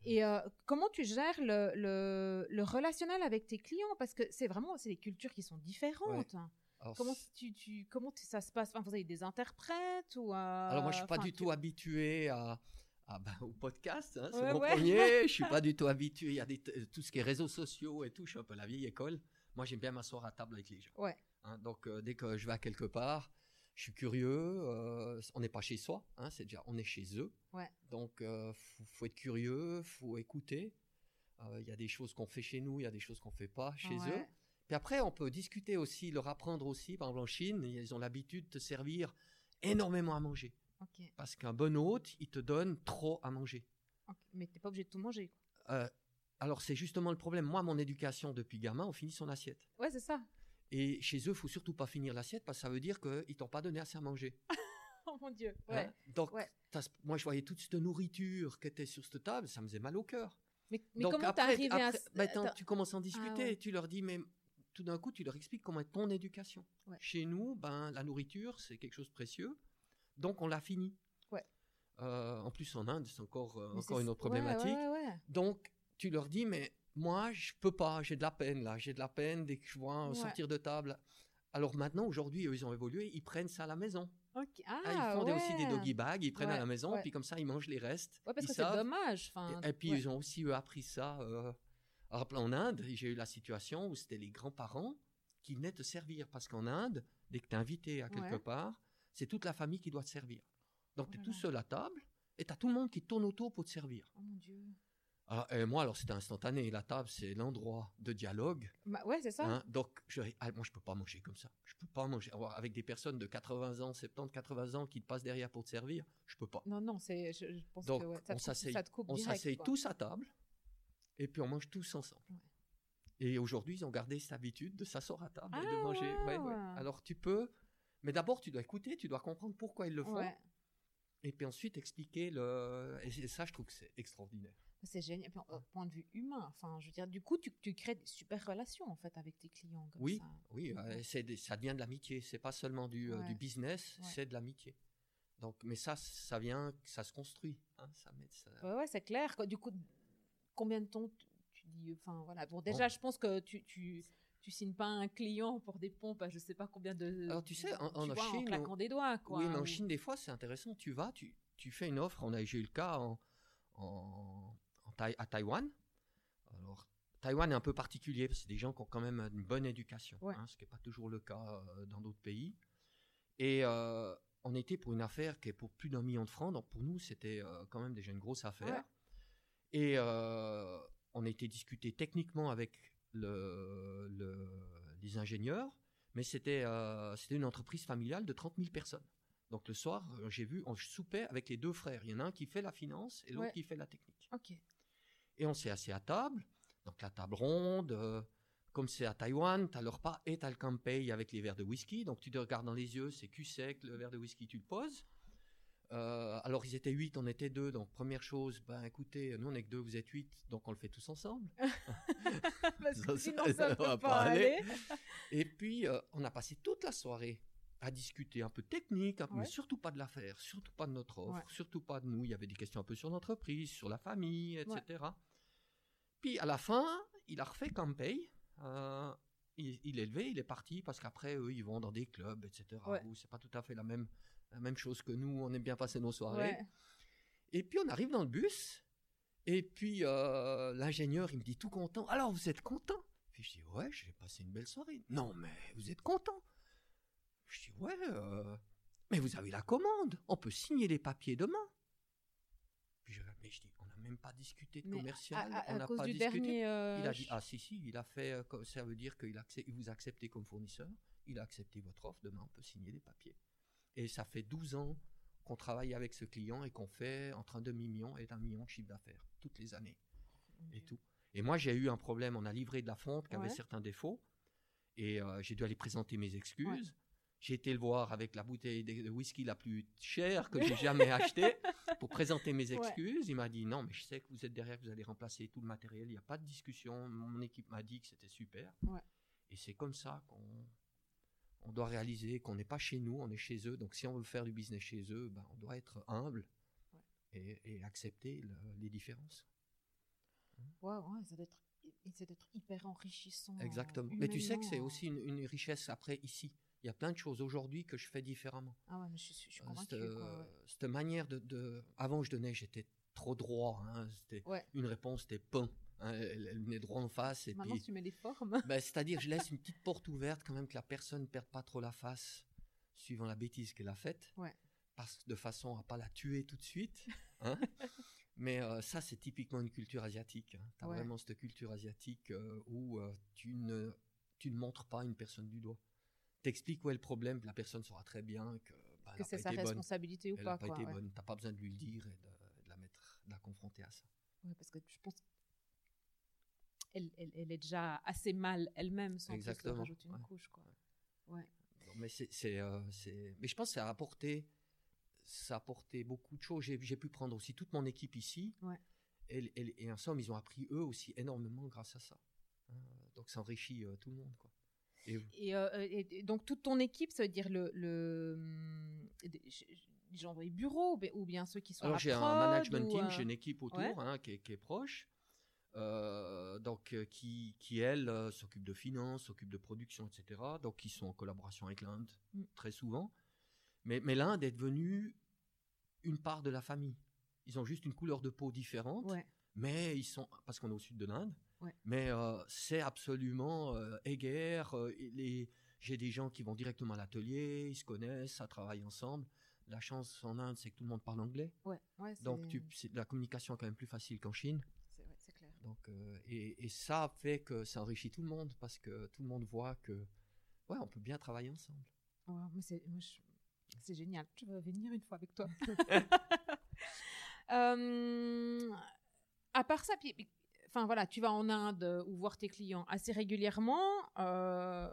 Et euh, comment tu gères le, le, le relationnel avec tes clients? Parce que c'est vraiment c'est des cultures qui sont différentes. hein. Alors, Comment, tu, tu, comment tu- ça se passe? Enfin, Vous avez des interprètes ou euh, Alors moi, je suis pas du tu- tout habitué à, à- ben, au podcast. hein, c'est Ouais, mon ouais. premier. Je suis pas du tout habitué. Il y a des, t- tout ce qui est réseaux sociaux et tout. Je suis un peu la vieille école. Moi, j'aime bien m'asseoir à table avec les gens. Ouais. hein. donc euh, dès que je vais à quelque part, je suis curieux. euh, on n'est pas chez soi. hein, c'est déjà, on est chez eux. Ouais. Donc euh, faut, faut être curieux, faut écouter. Euh, Il y a des choses qu'on fait chez nous, il y a des choses qu'on fait pas chez eux. Puis après, on peut discuter aussi, leur apprendre aussi. Par exemple, en Chine, ils ont l'habitude de te servir énormément à manger. Parce qu'un bon hôte, il te donne trop à manger. ok. Mais t'es pas obligé de tout manger. quoi. Euh, alors c'est justement le problème. Moi, mon éducation depuis gamin, on finit son assiette. Ouais, c'est ça. Et chez eux, faut surtout pas finir l'assiette parce que ça veut dire qu'ils t'ont pas donné assez à manger. Oh mon dieu. hein? Donc, Ouais. moi, je voyais toute cette nourriture qui était sur cette table, ça me faisait mal au cœur. Mais, mais Donc comment t'es arrivé à. t'as- tu commences à en discuter, ouais. et tu leur dis, mais tout d'un coup, tu leur expliques comment est ton éducation. Chez nous, ben, la nourriture, c'est quelque chose de précieux, donc on l'a fini. Ouais. Euh, en plus, en Inde, c'est encore, euh, encore une autre problématique. ouais, ouais, ouais. Donc, tu leur dis, mais moi, je peux pas, j'ai de la peine là, j'ai de la peine dès que je vois sortir de table. Alors maintenant, aujourd'hui, ils ont évolué, ils prennent ça à la maison. Ok. Ah, Ah, ils font des- aussi des doggy bags, ils prennent à la maison, ouais. puis comme ça, ils mangent les restes. Ouais, parce que c'est dommage. Et, et puis, ils ont aussi eux, appris ça. Euh, alors, en Inde, j'ai eu la situation où c'était les grands-parents qui venaient te servir. Parce qu'en Inde, dès que tu es invité à quelque part, c'est toute la famille qui doit te servir. Donc, Oh tu es tout seul à table et tu as tout le monde qui tourne autour pour te servir. Oh mon dieu. Et moi, alors, c'était instantané. La table, c'est l'endroit de dialogue. Bah, ouais, c'est ça. hein. Donc, je, ah, moi, je peux pas manger comme ça. Je peux pas manger. Avec des personnes de 80 ans, 70, 80 ans qui te passent derrière pour te servir, je peux pas. Non, non, c'est, je, je pense Donc, que ouais, ça, on s'asseye- On s'asseye tous à table et puis on mange tous ensemble. Ouais. Et aujourd'hui, ils ont gardé cette habitude de s'asseoir à table et de Ah, manger. Ouais, ouais. wow. Alors tu peux, mais d'abord tu dois écouter, tu dois comprendre pourquoi ils le font, Ouais, et puis ensuite expliquer le. Et ça, je trouve que c'est extraordinaire. c'est génial. Et puis, au point de vue humain, enfin, je veux dire, du coup, tu, tu crées des super relations en fait avec tes clients. Comme Oui, ça. oui, euh, des- ça devient de l'amitié. C'est pas seulement du, euh, du business, Ouais. c'est de l'amitié. Donc, mais ça, ça vient, ça se construit. hein, ça met, ça- Ouais, c'est clair. Du coup, combien de temps tu, dis, enfin voilà. Bon, déjà, je pense que tu, tu, tu signes pas un client pour des pompes à je sais pas combien de. Alors, tu sais, en- en tu vois, Chine, en claquant on- des doigts, quoi. oui, mais en ou- Chine, des fois, c'est intéressant. Tu vas, tu, tu fais une offre. On a eu le cas en, en, en Thaï- à Taïwan. Alors, Taïwan est un peu particulier parce que c'est des gens qui ont quand même une bonne éducation, Ouais. hein, ce qui n'est pas toujours le cas euh, dans d'autres pays. Et euh, on était pour une affaire qui est pour plus d'un million de francs. Donc, pour nous, c'était euh, quand même déjà une grosse affaire. Ouais. Et on été discuté techniquement avec le, le- les ingénieurs, mais c'était euh, c'était une entreprise familiale de 30 000 personnes. Donc le soir, euh, j'ai vu, on soupait avec les deux frères. Il y en a un qui fait la finance et l'autre Ouais. qui fait la technique. Ok. Et on s'est assis à table, donc la table ronde. euh, comme c'est à Taïwan, tu as le repas et tu as le campei avec les verres de whisky. Donc tu te regardes dans les yeux, c'est cul sec, le verre de whisky, tu le poses. Euh, alors ils étaient huit, on était deux. Donc première chose, ben écoutez, nous on est que deux, vous êtes huit, donc on le fait tous ensemble. Parce que Ça, sinon, ça- ça ça peut va pas pas aller. aller. Et puis, euh, on a passé toute la soirée à discuter un peu technique, un peu- mais surtout pas de l'affaire, surtout pas de notre offre, Ouais. surtout pas de nous. Il y avait des questions un peu sur l'entreprise, sur la famille, etc. Puis à la fin, il a refait Campey. Euh, il, il est levé, il est parti parce qu'après, eux, ils vont dans des clubs, etc. Où c'est pas tout à fait la même, la même chose que nous. On aime bien passer nos soirées. Ouais. Et puis on arrive dans le bus, et puis euh, l'ingénieur, il me dit tout content. Alors vous êtes content? Puis je dis ouais, j'ai passé une belle soirée. Non mais vous êtes content Je dis ouais, euh, mais vous avez la commande. On peut signer les papiers demain. Puis je, mais je dis on n'a même pas discuté de Mais commercial. à, à- on à n'a cause pas du discuté. dernier. euh, Il a dit ah si si, il a fait euh, ça veut dire qu'il accep- il vous accepté comme fournisseur. Il a accepté votre offre. Demain on peut signer les papiers. Et ça fait 12 ans qu'on travaille avec ce client et qu'on fait entre un demi-million et un million de chiffre d'affaires toutes les années et tout. Et moi, j'ai eu un problème. On a livré de la fonte qui avait certains défauts et euh, j'ai dû aller présenter mes excuses. Ouais. J'ai été le voir avec la bouteille de whisky la plus chère que j'ai jamais achetée pour présenter mes Ouais. excuses. Il m'a dit non, mais je sais que vous êtes derrière, que vous allez remplacer tout le matériel. Il n'y a pas de discussion. Mon équipe m'a dit que c'était super. Et c'est comme ça qu'on on doit réaliser qu'on n'est pas chez nous, on est chez eux. Donc si on veut faire du business chez eux, ben, on doit être humble Ouais. et, et accepter le- les différences. Ouais, ouais, ça doit être, ça doit être hyper enrichissant. Exactement. euh, Mais tu sais que c'est aussi une, une richesse après ici. Il y a plein de choses aujourd'hui que je fais différemment. Ah ouais, mais je suis, je suis Euh, convaincue. cette, quoi, ouais. cette manière de, de- Avant, je donnais, j'étais trop droit. hein. C'était Ouais. Une réponse, c'était pain. Hein. Elle, elle venait droit en face. Et Maintenant, puis, tu mets les formes. ben, c'est-à-dire, je laisse une petite porte ouverte quand même que la personne ne perde pas trop la face suivant la bêtise qu'elle a faite. Ouais. Parce que de façon à pas la tuer tout de suite. hein. Mais euh, ça, c'est typiquement une culture asiatique. Tu as Ouais. vraiment cette culture asiatique euh, où euh, tu, ne, tu ne montres pas une personne du doigt. T'expliques où est le problème, la personne saura très bien que, elle que a c'est sa bonne. responsabilité ou Elle pas. n'a pas quoi, été ouais. bonne. T'as pas besoin de lui le dire et de, de la mettre, de la confronter à ça. Ouais, parce que je pense elle, elle, elle est déjà assez mal elle-même sans plus Exactement, rajouter une ouais. couche. Quoi. Ouais. Non, mais c'est, c'est, euh, c'est- mais je pense que ça a apporté, ça a apporté beaucoup de choses. J'ai, j'ai pu prendre aussi toute mon équipe ici. Ouais. Et, et- et en somme, ils ont appris eux aussi énormément grâce à ça. Hein, donc ça enrichit euh, tout le monde. Quoi. Et Et, euh, et- donc toute ton équipe, ça veut dire le, le gens dans les bureaux ou bien ceux qui sont Alors à j'ai un management ou, team, euh, j'ai une équipe autour ouais. hein, qui, est, qui est proche, euh, donc euh, qui, qui elle euh, s'occupe de finances, s'occupe de production, etc. Donc qui sont en collaboration avec l'Inde Mm. très souvent. Mais, mais l'Inde est devenue une part de la famille. Ils ont juste une couleur de peau différente, Ouais. mais ils sont parce qu'on est au sud de l'Inde. Ouais. Mais euh, c'est absolument euh, éguerre. les, j'ai des gens qui vont directement à l'atelier, ils se connaissent, ça travaille ensemble. La chance en Inde, c'est que tout le monde parle anglais. Ouais, ouais, c'est- Donc, tu, la communication est quand même plus facile qu'en Chine. c'est ouais, c'est clair. Donc, euh, et, et ça fait que ça enrichit tout le monde parce que tout le monde voit que, ouais, on peut bien travailler ensemble. Ouais, c'est, génial. Je veux venir une fois avec toi. Euh, à part ça, enfin voilà, tu vas en Inde euh, ou voir tes clients assez régulièrement. euh,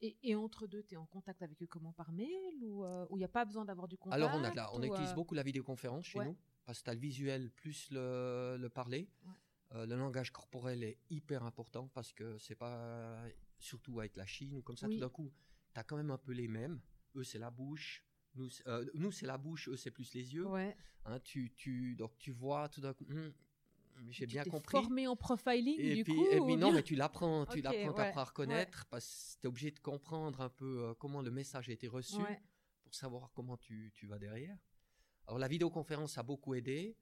et, et entre deux, tu es en contact avec eux comment Par mail Ou euh, il n'y a pas besoin d'avoir du contact Alors, on, a on utilise euh, beaucoup la vidéoconférence chez ouais. nous parce que tu as le visuel plus le, le parler. Ouais. Euh, le langage corporel est hyper important parce que c'est pas, surtout avec la Chine ou comme ça, Oui. tout d'un coup, tu as quand même un peu les mêmes. Eux, c'est la bouche. Nous, c'est- euh, nous, c'est la bouche, eux, c'est plus les yeux. Ouais. Hein, tu, tu, donc, tu vois tout d'un coup, Hum, j'ai bien compris. formé en profiling Et du puis, coup et ou puis non, mais tu l'apprends, tu l'apprends, ouais, à reconnaître parce que tu es obligé de comprendre un peu euh, comment le message a été reçu Ouais. pour savoir comment tu, tu vas derrière. Alors la vidéoconférence a beaucoup aidé.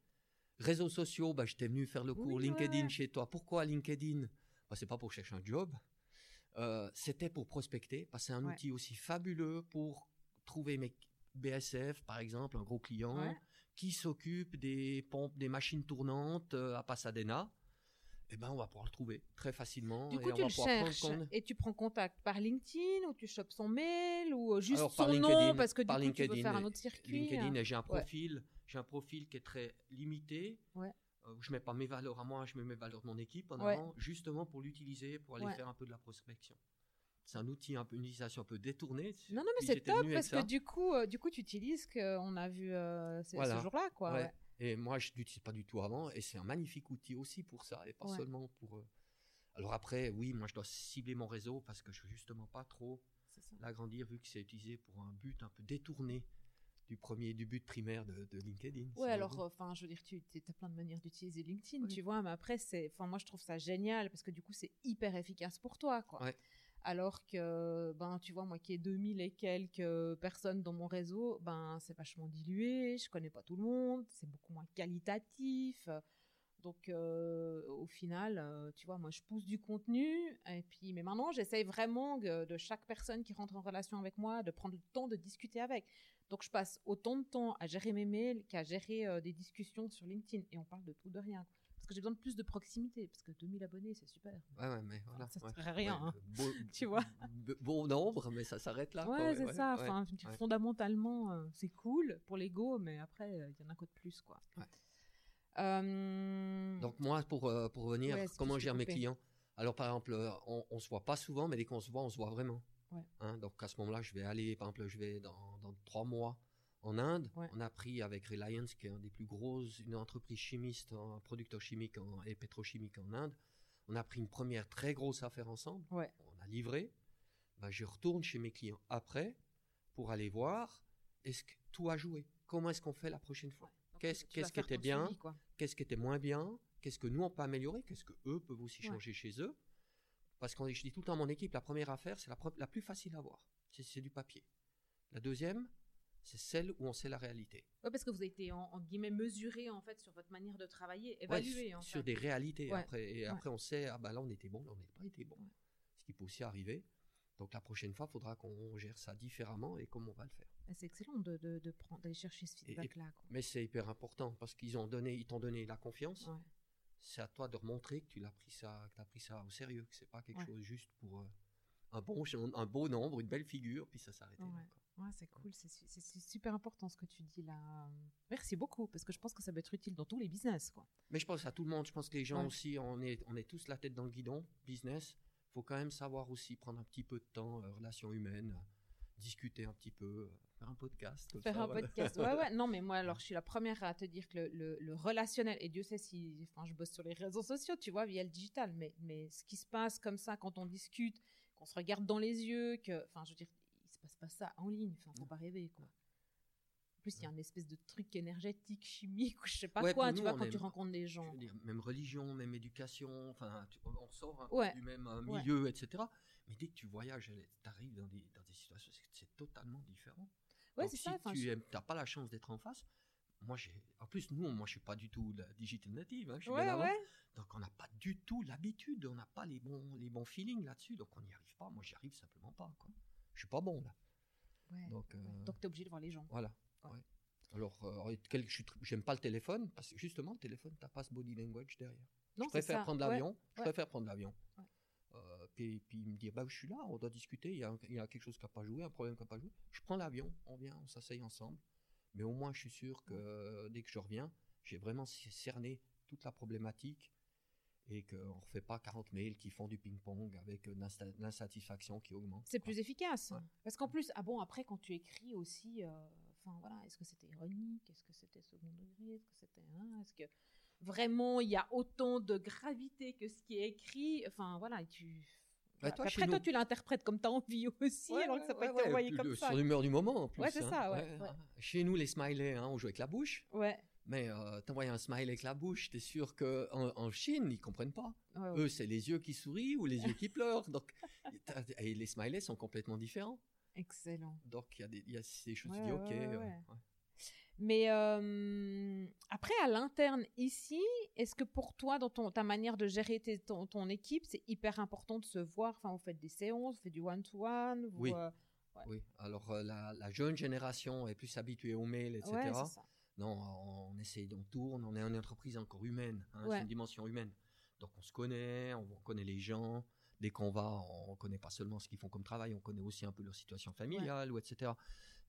Réseaux sociaux, bah, j'étais venu faire le cours Oui, LinkedIn ouais. chez toi. Pourquoi LinkedIn? Bah, C'est pas pour chercher un job. Euh, C'était pour prospecter, parce c'est un Ouais. outil aussi fabuleux pour trouver mes BSF, par exemple, un gros client Ouais. qui s'occupe des pompes, des machines tournantes euh, à Pasadena. Eh ben, on va pouvoir le trouver très facilement. Du et coup, on tu va le cherches et tu prends contact par LinkedIn ou tu chopes son mail ou euh, juste Alors, son par nom LinkedIn- parce que du par coup tu veux LinkedIn faire un et- autre circuit. LinkedIn hein. et j'ai un Ouais. J'ai un profil qui est très limité. Ouais. Euh, je mets pas mes valeurs à moi, je mets mes valeurs de mon équipe en Ouais. avant, justement pour l'utiliser, pour aller Ouais. faire un peu de la prospection. C'est un outil, un peu, une utilisation un peu détournée. Non, non, mais c'est top parce que du coup, euh, du coup, tu utilises ce qu'on a vu euh, ce, Voilà. ce jour-là, quoi. Et moi, je l'utilise pas du tout avant, et c'est un magnifique outil aussi pour ça, et pas seulement pour. euh, Alors après, oui, moi, je dois cibler mon réseau parce que je veux justement pas trop l'agrandir vu que c'est utilisé pour un but un peu détourné du premier, du but primaire de, de LinkedIn. Ouais, alors, enfin, je veux dire, tu as plein de manières d'utiliser LinkedIn, Oui. tu vois, mais après, c'est, enfin, moi, je trouve ça génial parce que du coup, c'est hyper efficace pour toi, quoi. Ouais. Alors que, ben, tu vois, moi qui ai 2000 et quelques personnes dans mon réseau, ben, c'est vachement dilué, je connais pas tout le monde, c'est beaucoup moins qualitatif. Donc, euh, au final, euh, tu vois, moi, je pousse du contenu. Et puis, mais maintenant, j'essaye vraiment de, de chaque personne qui rentre en relation avec moi, de prendre le temps de discuter avec. Donc, je passe autant de temps à gérer mes mails qu'à gérer euh, des discussions sur LinkedIn. Et on parle de tout, de rien. Parce que j'ai besoin de plus de proximité. Parce que 2000 abonnés, c'est super. Ouais, ouais, mais voilà. Ça ouais. sert à rien, hein. beau- Tu vois. Bon nombre, mais ça s'arrête là. ouais, c'est ça. Enfin, fondamentalement, euh, c'est cool pour l'ego, mais après, euh, il y en a quoi de plus, quoi. Euh, Donc moi, pour, pour revenir, comment je gère mes clients Alors par exemple, on, on se voit pas souvent, mais dès qu'on se voit, on se voit vraiment. Ouais. Hein, donc à ce moment-là, je vais aller, par exemple, je vais dans, dans trois mois en Inde. Ouais. On a pris avec Reliance, qui est un des plus grosses, une entreprise chimiste, un producteur chimique en- et pétrochimique en Inde. On a pris une première très grosse affaire ensemble. Ouais. On a livré. Ben, je retourne chez mes clients après pour aller voir est-ce que tout a joué? Comment est-ce qu'on fait la prochaine fois? Qu'est-ce- qu'est-ce qui était bien? qu'est-ce qui était moins bien, qu'est-ce que nous on peut améliorer, qu'est-ce que eux peuvent aussi changer chez eux? Parce que je dis tout le temps à mon équipe, la première affaire, c'est la, plus facile à voir. C'est, du papier. La deuxième, c'est celle où on sait la réalité. Ouais, parce que vous avez été en, en guillemets mesuré en fait sur votre manière de travailler, Ouais, évalué sur, en sur fait. des réalités. Ouais. Après, et Ouais. après, on sait, ah bah là on était bon, là on n'a pas été bon. Ouais. Ce qui peut aussi arriver. Donc la prochaine fois, il faudra qu'on gère ça différemment et comment on va le faire. Et C'est excellent de, de, de prendre, d'aller chercher ce feedback-là. Mais c'est hyper important parce qu'ils ont donné, ils t'ont donné la confiance. Ouais. C'est à toi de remontrer que tu l'as pris ça, que as pris ça au sérieux, que c'est pas quelque Ouais. chose juste pour euh, un bon, un beau nombre, une belle figure, puis ça s'arrêtait. là, Ouais. c'est cool, c'est su- c'est su- super important ce que tu dis là. Merci beaucoup, parce que je pense que ça peut être utile dans tous les business. Quoi. Mais je pense à tout le monde. Je pense que les gens Ouais. aussi, on est, on est tous la tête dans le guidon, business. faut quand même savoir aussi prendre un petit peu de temps, euh, relations humaines, euh, discuter un petit peu, euh, faire un podcast. comme Faire ça, un voilà. podcast. Ouais, ouais. Non, mais moi, alors, je suis la première à te dire que le, le- le relationnel, et Dieu sait si, enfin, je bosse sur les réseaux sociaux, tu vois, via le digital, mais, mais ce qui se passe comme ça quand on discute, qu'on se regarde dans les yeux, que, enfin, je veux dire, il se passe pas ça en ligne. Enfin, faut pas rêver, quoi. plus, il y a une espèce de truc énergétique, chimique, ou je sais pas Ouais, quoi, tu vois, quand est- tu rencontres des Je gens. veux dire, même religion, même éducation, enfin, on sort un peu Ouais. du même euh, Ouais. milieu, etc. Mais dès que tu voyages, tu arrives dans des, dans des situations, c'est totalement différent. Ouais, Donc, c'est si ça. tu n'as pas la chance d'être en face, moi, j'ai. En plus, nous, moi, je suis pas du tout la digital native, hein, je suis Ouais, bien ouais. Donc, on n'a pas du tout l'habitude, on n'a pas les bons, les bons feelings là-dessus, donc on n'y arrive pas. Moi, j'y arrive simplement pas. Quoi. Je suis pas bon là. Ouais. Donc, euh. Donc, t'es obligé de voir les gens. voilà. Alors, euh, quel- je j'aime pas le téléphone parce que justement, le téléphone, t'as pas ce body language derrière. Non, je préfère prendre l'avion. Je préfère prendre l'avion. Euh, puis, puis me dire, bah, je suis là, on doit discuter. Il y a, il y a quelque chose qui n'a pas joué, un problème qui n'a pas joué. Je prends l'avion, on vient, on s'asseye ensemble. Mais au moins, je suis sûr que dès que je reviens, j'ai vraiment cerné toute la problématique et qu'on ne refait pas 40 mails qui font du ping-pong avec euh, l'insatisfaction qui augmente. C'est plus efficace. Ouais. Parce qu'en plus, ah bon, après, quand tu écris aussi, euh, voilà, est-ce que c'était ironique? Est-ce que c'était second degré? Est-ce que c'était. hein, Est-ce que vraiment il y a autant de gravité que ce qui est écrit? Enfin voilà, et tu. Bah, toi, après, toi, nous- tu l'interprètes comme tu as envie aussi, Ouais, alors que ça peut ouais, être envoyé comme le- ça. Sur l'humeur du moment en plus. Ouais, c'est hein. ça, ouais, ouais. Chez nous, les smileys, hein, on joue avec la bouche. Ouais. Mais euh, t'envoies un smile avec la bouche, t'es sûr qu'en en Chine, ils comprennent pas. ouais, ouais. Eux, c'est les yeux qui sourient ou les yeux qui pleurent. Donc, t'as- et les smileys sont complètement différents. Excellent. Donc, il y a des, il y a des choses, Ouais, tu dis, ouais, ok. ouais, euh. Mais euh, après, à l'interne ici, est-ce que pour toi, dans ton, ta manière de gérer tes- ton, ton équipe, c'est hyper important de se voir? Enfin, vous faites des séances, vous faites du one-to-one vous, Oui. euh, Oui, alors euh, la, la jeune génération est plus habituée aux mails, etc. ouais, c'est ça. non, on essaye, on tourne, on est une entreprise encore humaine, hein, Ouais. c'est une dimension humaine. Donc on se connaît, on, connaît les gens. Dès qu'on va, on connaît pas seulement ce qu'ils font comme travail, on connaît aussi un peu leur situation familiale, ou etc.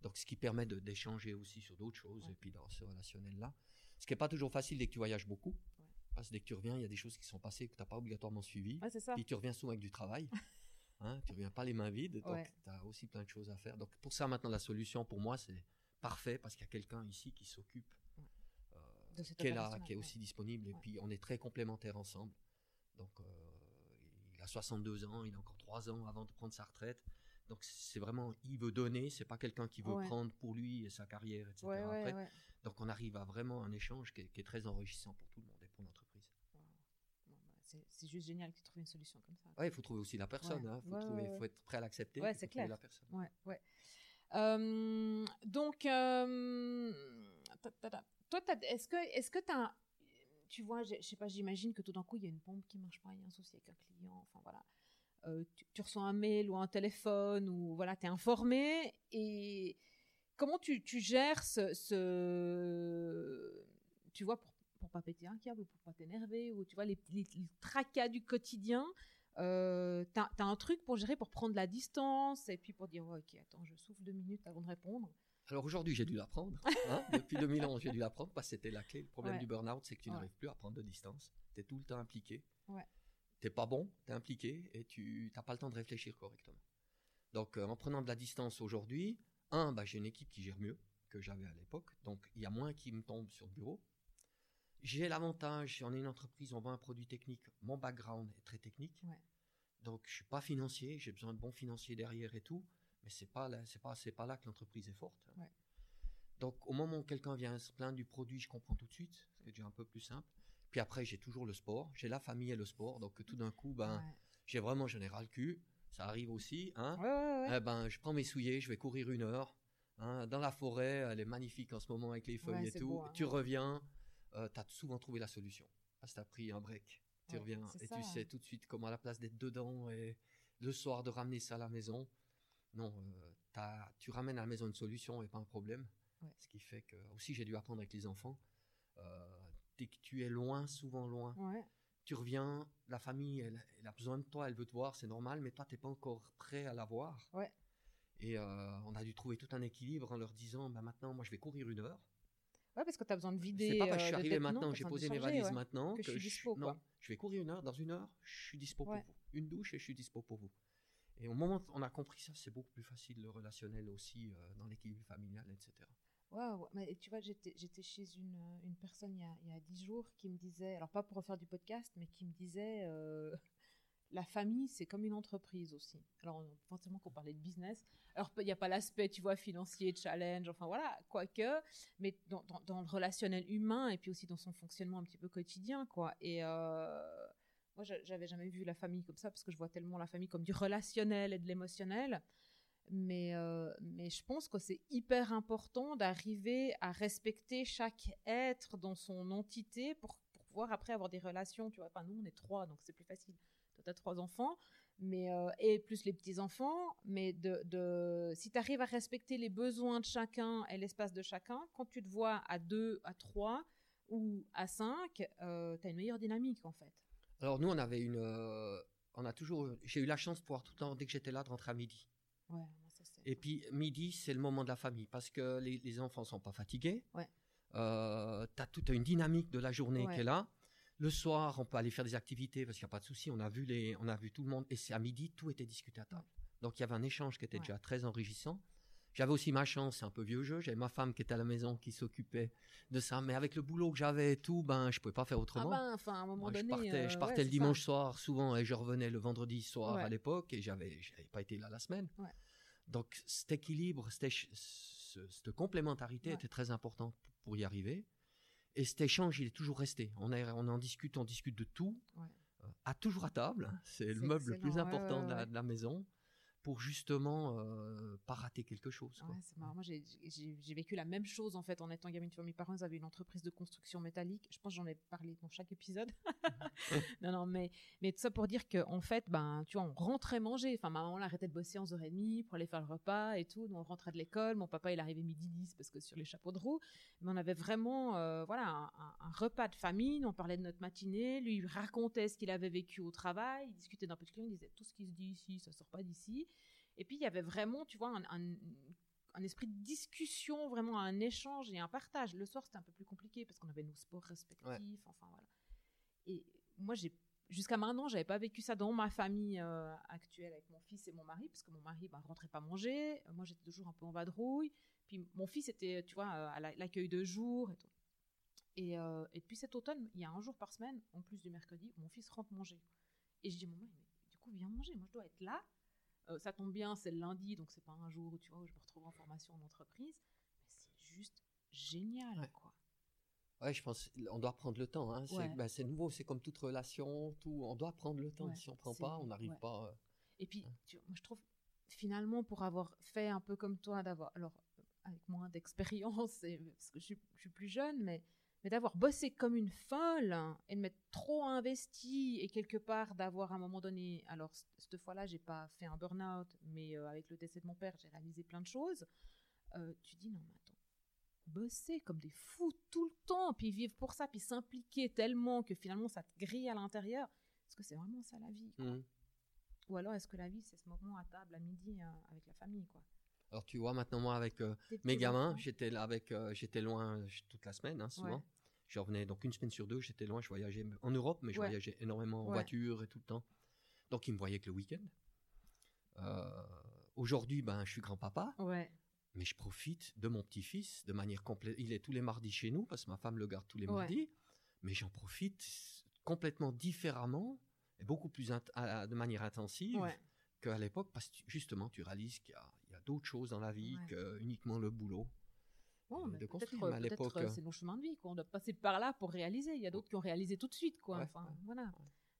Donc ce qui permet d'échanger aussi sur d'autres choses, Ouais. et puis dans ce relationnel-là. Ce qui n'est pas toujours facile dès que tu voyages beaucoup. Ouais. Parce que dès que tu reviens, il y a des choses qui sont passées que tu n'as pas obligatoirement suivies. Ouais, ça. Puis tu reviens souvent avec du travail. Hein, tu reviens pas les mains vides, donc tu as aussi plein de choses à faire. Donc pour ça, maintenant, la solution pour moi, c'est parfait parce qu'il y a quelqu'un ici qui s'occupe, euh, qui est là, qui est aussi disponible. Et puis on est très complémentaires ensemble. Donc euh, il a 62 ans, il a encore 3 ans avant de prendre sa retraite. Donc c'est vraiment, il veut donner, c'est pas quelqu'un qui veut Ouais. prendre pour lui et sa carrière, etc. Ouais, ouais, après. ouais. Donc on arrive à vraiment un échange qui est, qui est très enrichissant pour tout le monde et pour l'entreprise. Bon, bah, c'est- juste génial que tu trouves une solution comme ça. Ouais, il faut trouver aussi la personne, Ouais. hein. faut, trouver- faut être prêt à l'accepter. Puis c'est clair. la personne. Ouais, ouais. Euh, donc, euh, toi, est-ce que est-ce que tu as. Tu vois, je je sais pas, j'imagine que tout d'un coup, il y a une pompe qui marche pas, il y a un souci avec un client, enfin voilà. Euh, tu, tu reçois un mail ou un téléphone, ou voilà, tu es informé. Et comment tu, tu gères ce, ce- Tu vois, pour, pour pas péter un câble, ou pour pas t'énerver, ou tu vois, les, les, les tracas du quotidien. Euh, t'as as un truc pour gérer, pour prendre la distance et puis pour dire ok attends je souffle deux minutes avant de répondre. Alors aujourd'hui, j'ai dû l'apprendre. hein. Depuis 2011, j'ai dû l'apprendre parce que c'était la clé. Le problème Ouais. du burn-out, c'est que tu Ouais. n'arrives plus à prendre de distance. Tu es tout le temps impliqué. Ouais. Tu pas bon, tu es impliqué et tu n'as pas le temps de réfléchir correctement. Donc euh, en prenant de la distance aujourd'hui, un, bah, j'ai une équipe qui gère mieux que j'avais à l'époque. Donc il y a moins qui me tombent sur le bureau. J'ai l'avantage, on est une entreprise, on vend un produit technique. Mon background est très technique. Ouais. Donc je suis pas financier, j'ai besoin de bons financiers derrière et tout. Mais c'est pas là, c'est pas, c'est pas là que l'entreprise est forte. Ouais. Donc au moment où quelqu'un vient se plaindre du produit, je comprends tout de suite. C'est déjà un peu plus simple. Puis après, j'ai toujours le sport. J'ai la famille et le sport. Donc tout d'un coup, ben, Ouais. j'ai vraiment, le cul. Ça arrive aussi. Hein Ouais. Eh ben, je prends mes souliers, je vais courir une heure. hein, dans la forêt, elle est magnifique en ce moment avec les feuilles et tout. beau, hein, tu reviens, tu as souvent trouvé la solution. Parce que tu as pris un break. Tu reviens et ça, tu hein. sais tout de suite comment à la place d'être dedans et le soir de ramener ça à la maison. Non, euh, tu ramènes à la maison une solution et pas un problème. Ouais. Ce qui fait que aussi j'ai dû apprendre avec les enfants. euh, dès que tu es loin, souvent loin, Ouais. tu reviens, la famille, elle, elle a besoin de toi, elle veut te voir, c'est normal, mais toi, t'es pas encore prêt à la voir. Ouais. Et euh, on a dû trouver tout un équilibre en leur disant, bah, maintenant, moi, je vais courir une heure. Ouais, parce que tu as besoin de vider. C'est pas parce que je suis euh, de arrivé non, maintenant, j'ai posé mes valises ouais. maintenant, que je suis dispo, non, quoi. je vais courir une heure, dans une heure, je suis dispo Ouais. pour vous. Une douche et je suis dispo pour vous. Et au moment où on a compris ça, c'est beaucoup plus facile le relationnel aussi euh, dans l'équilibre familial, etc. Ouais. Mais tu vois, j'étais chez une, euh, une personne il y, a, 10 jours qui me disait, alors pas pour refaire du podcast, mais qui me disait euh, la famille, c'est comme une entreprise aussi. Alors, forcément qu'on parlait de business. Alors, il n'y a pas l'aspect, tu vois, financier, challenge, enfin voilà, quoique, mais dans, le relationnel humain et puis aussi dans son fonctionnement un petit peu quotidien, quoi. Et euh, moi, j'avais jamais vu la famille comme ça parce que je vois tellement la famille comme du relationnel et de l'émotionnel. Mais, euh, mais je pense que c'est hyper important d'arriver à respecter chaque être dans son entité pour, pouvoir après avoir des relations. Tu vois, enfin, nous, on est trois, donc c'est plus facile. Toi, tu as trois enfants, mais, euh, et plus les petits-enfants. Mais si tu arrives à respecter les besoins de chacun et l'espace de chacun, quand tu te vois à deux, à trois ou à cinq, euh, tu as une meilleure dynamique, en fait. Alors, nous, on avait une. on a toujours. J'ai eu la chance de pouvoir tout le temps, dès que j'étais là, de rentrer à midi. Et puis midi, c'est le moment de la famille parce que les, les enfants sont pas fatigués. Ouais. Euh, tu as toute une dynamique de la journée qui est là. Le soir, on peut aller faire des activités parce qu'il n'y a pas de souci. On a vu les, on a vu tout le monde et c'est à midi, tout était discuté à table. Donc il y avait un échange qui était déjà très enrichissant. J'avais aussi ma chance, c'est un peu vieux jeu. J'avais ma femme qui était à la maison, qui s'occupait de ça. Mais avec le boulot que j'avais et tout, ben, je pouvais pas faire autrement. Ah ben, enfin, à un moment donné. Je partais, je euh, partais le dimanche soir souvent et je revenais le vendredi soir à l'époque et j'avais, j'avais pas été là la semaine. Donc cet équilibre, cette complémentarité était très importante pour y arriver. Et cet échange, il est toujours resté. On, on en discute, on discute de tout, euh, à toujours à table. C'est le meuble le plus important de la, maison pour justement euh, pas rater quelque chose. c'est marrant. Moi, j'ai vécu la même chose en fait en étant gamine. Tu vois, mes parents avaient une entreprise de construction métallique. Je pense que j'en ai parlé dans chaque épisode. non, non, mais, mais tout ça pour dire qu'en fait, ben, tu vois, on rentrait manger. Enfin, maman, elle arrêtait de bosser 11h30 pour aller faire le repas et tout. Nous, on rentrait de l'école. Mon papa, il arrivait midi 10 parce que sur les chapeaux de roue. Mais on avait vraiment, euh, voilà, un, un, repas de famille. On parlait de notre matinée. Lui, il racontait ce qu'il avait vécu au travail. Il discutait d'un peu de client. Il disait tout ce qui se dit ici, ça sort pas d'ici. Et puis, il y avait vraiment, tu vois, un, esprit de discussion, vraiment un échange et un partage. Le soir, c'était un peu plus compliqué parce qu'on avait nos sports respectifs, enfin voilà. Et moi, jusqu'à maintenant, j'avais pas vécu ça dans ma famille euh, actuelle avec mon fils et mon mari, parce que mon mari bah, rentrait pas manger. moi, j'étais toujours un peu en vadrouille. Puis mon fils était, tu vois, euh, à l'accueil de jour et tout. Et, euh, et, puis cet automne, il y a un jour par semaine, en plus du mercredi, mon fils rentre manger. Et je dis, maman, du coup, viens manger. Moi, je dois être là. Euh, ça tombe bien, c'est le lundi, donc c'est pas un jour où tu vois où je me retrouve en formation en entreprise. Mais c'est juste génial, quoi. Ouais, je pense on doit prendre le temps. Hein. Ben, c'est nouveau, c'est comme toute relation, tout. On doit prendre le temps. si on prend pas, on n'arrive pas. Euh, Et puis, hein. moi, je trouve finalement pour avoir fait un peu comme toi, d'avoir alors avec moins d'expérience, parce que je suis, je suis plus jeune, mais mais d'avoir bossé comme une folle et de m'être trop investi et quelque part d'avoir à un moment donné, alors cette fois-là, j'ai pas fait un burn-out, mais euh, avec le décès de mon père, j'ai réalisé plein de choses. Euh, tu dis non, mais attends, bosser comme des fous tout le temps, puis vivre pour ça, puis s'impliquer tellement que finalement ça te grille à l'intérieur. Est-ce que c'est vraiment ça la vie mmh. Ou alors est-ce que la vie c'est ce moment à table à midi euh, avec la famille quoi? Alors tu vois maintenant moi avec mes gamins, j'étais là avec, j'étais loin toute la semaine hein, souvent. Je revenais donc une semaine sur deux, j'étais loin, je voyageais en Europe, mais je voyageais énormément en voiture et tout le temps. Donc ils me voyaient que le week-end. Euh, aujourd'hui, ben, je suis grand-papa. Mais je profite de mon petit-fils de manière complète. Il est tous les mardis chez nous parce que ma femme le garde tous les mardis. Mais j'en profite complètement différemment et beaucoup plus de manière intensive qu'à l'époque parce que justement, tu réalises qu'il y a, d'autres choses dans la vie que uniquement le boulot. Oh, de construire. à l'époque, euh, c'est nos chemins de vie. Quoi. On doit passer par là pour réaliser. Il y a d'autres qui ont réalisé tout de suite. Quoi. enfin, voilà.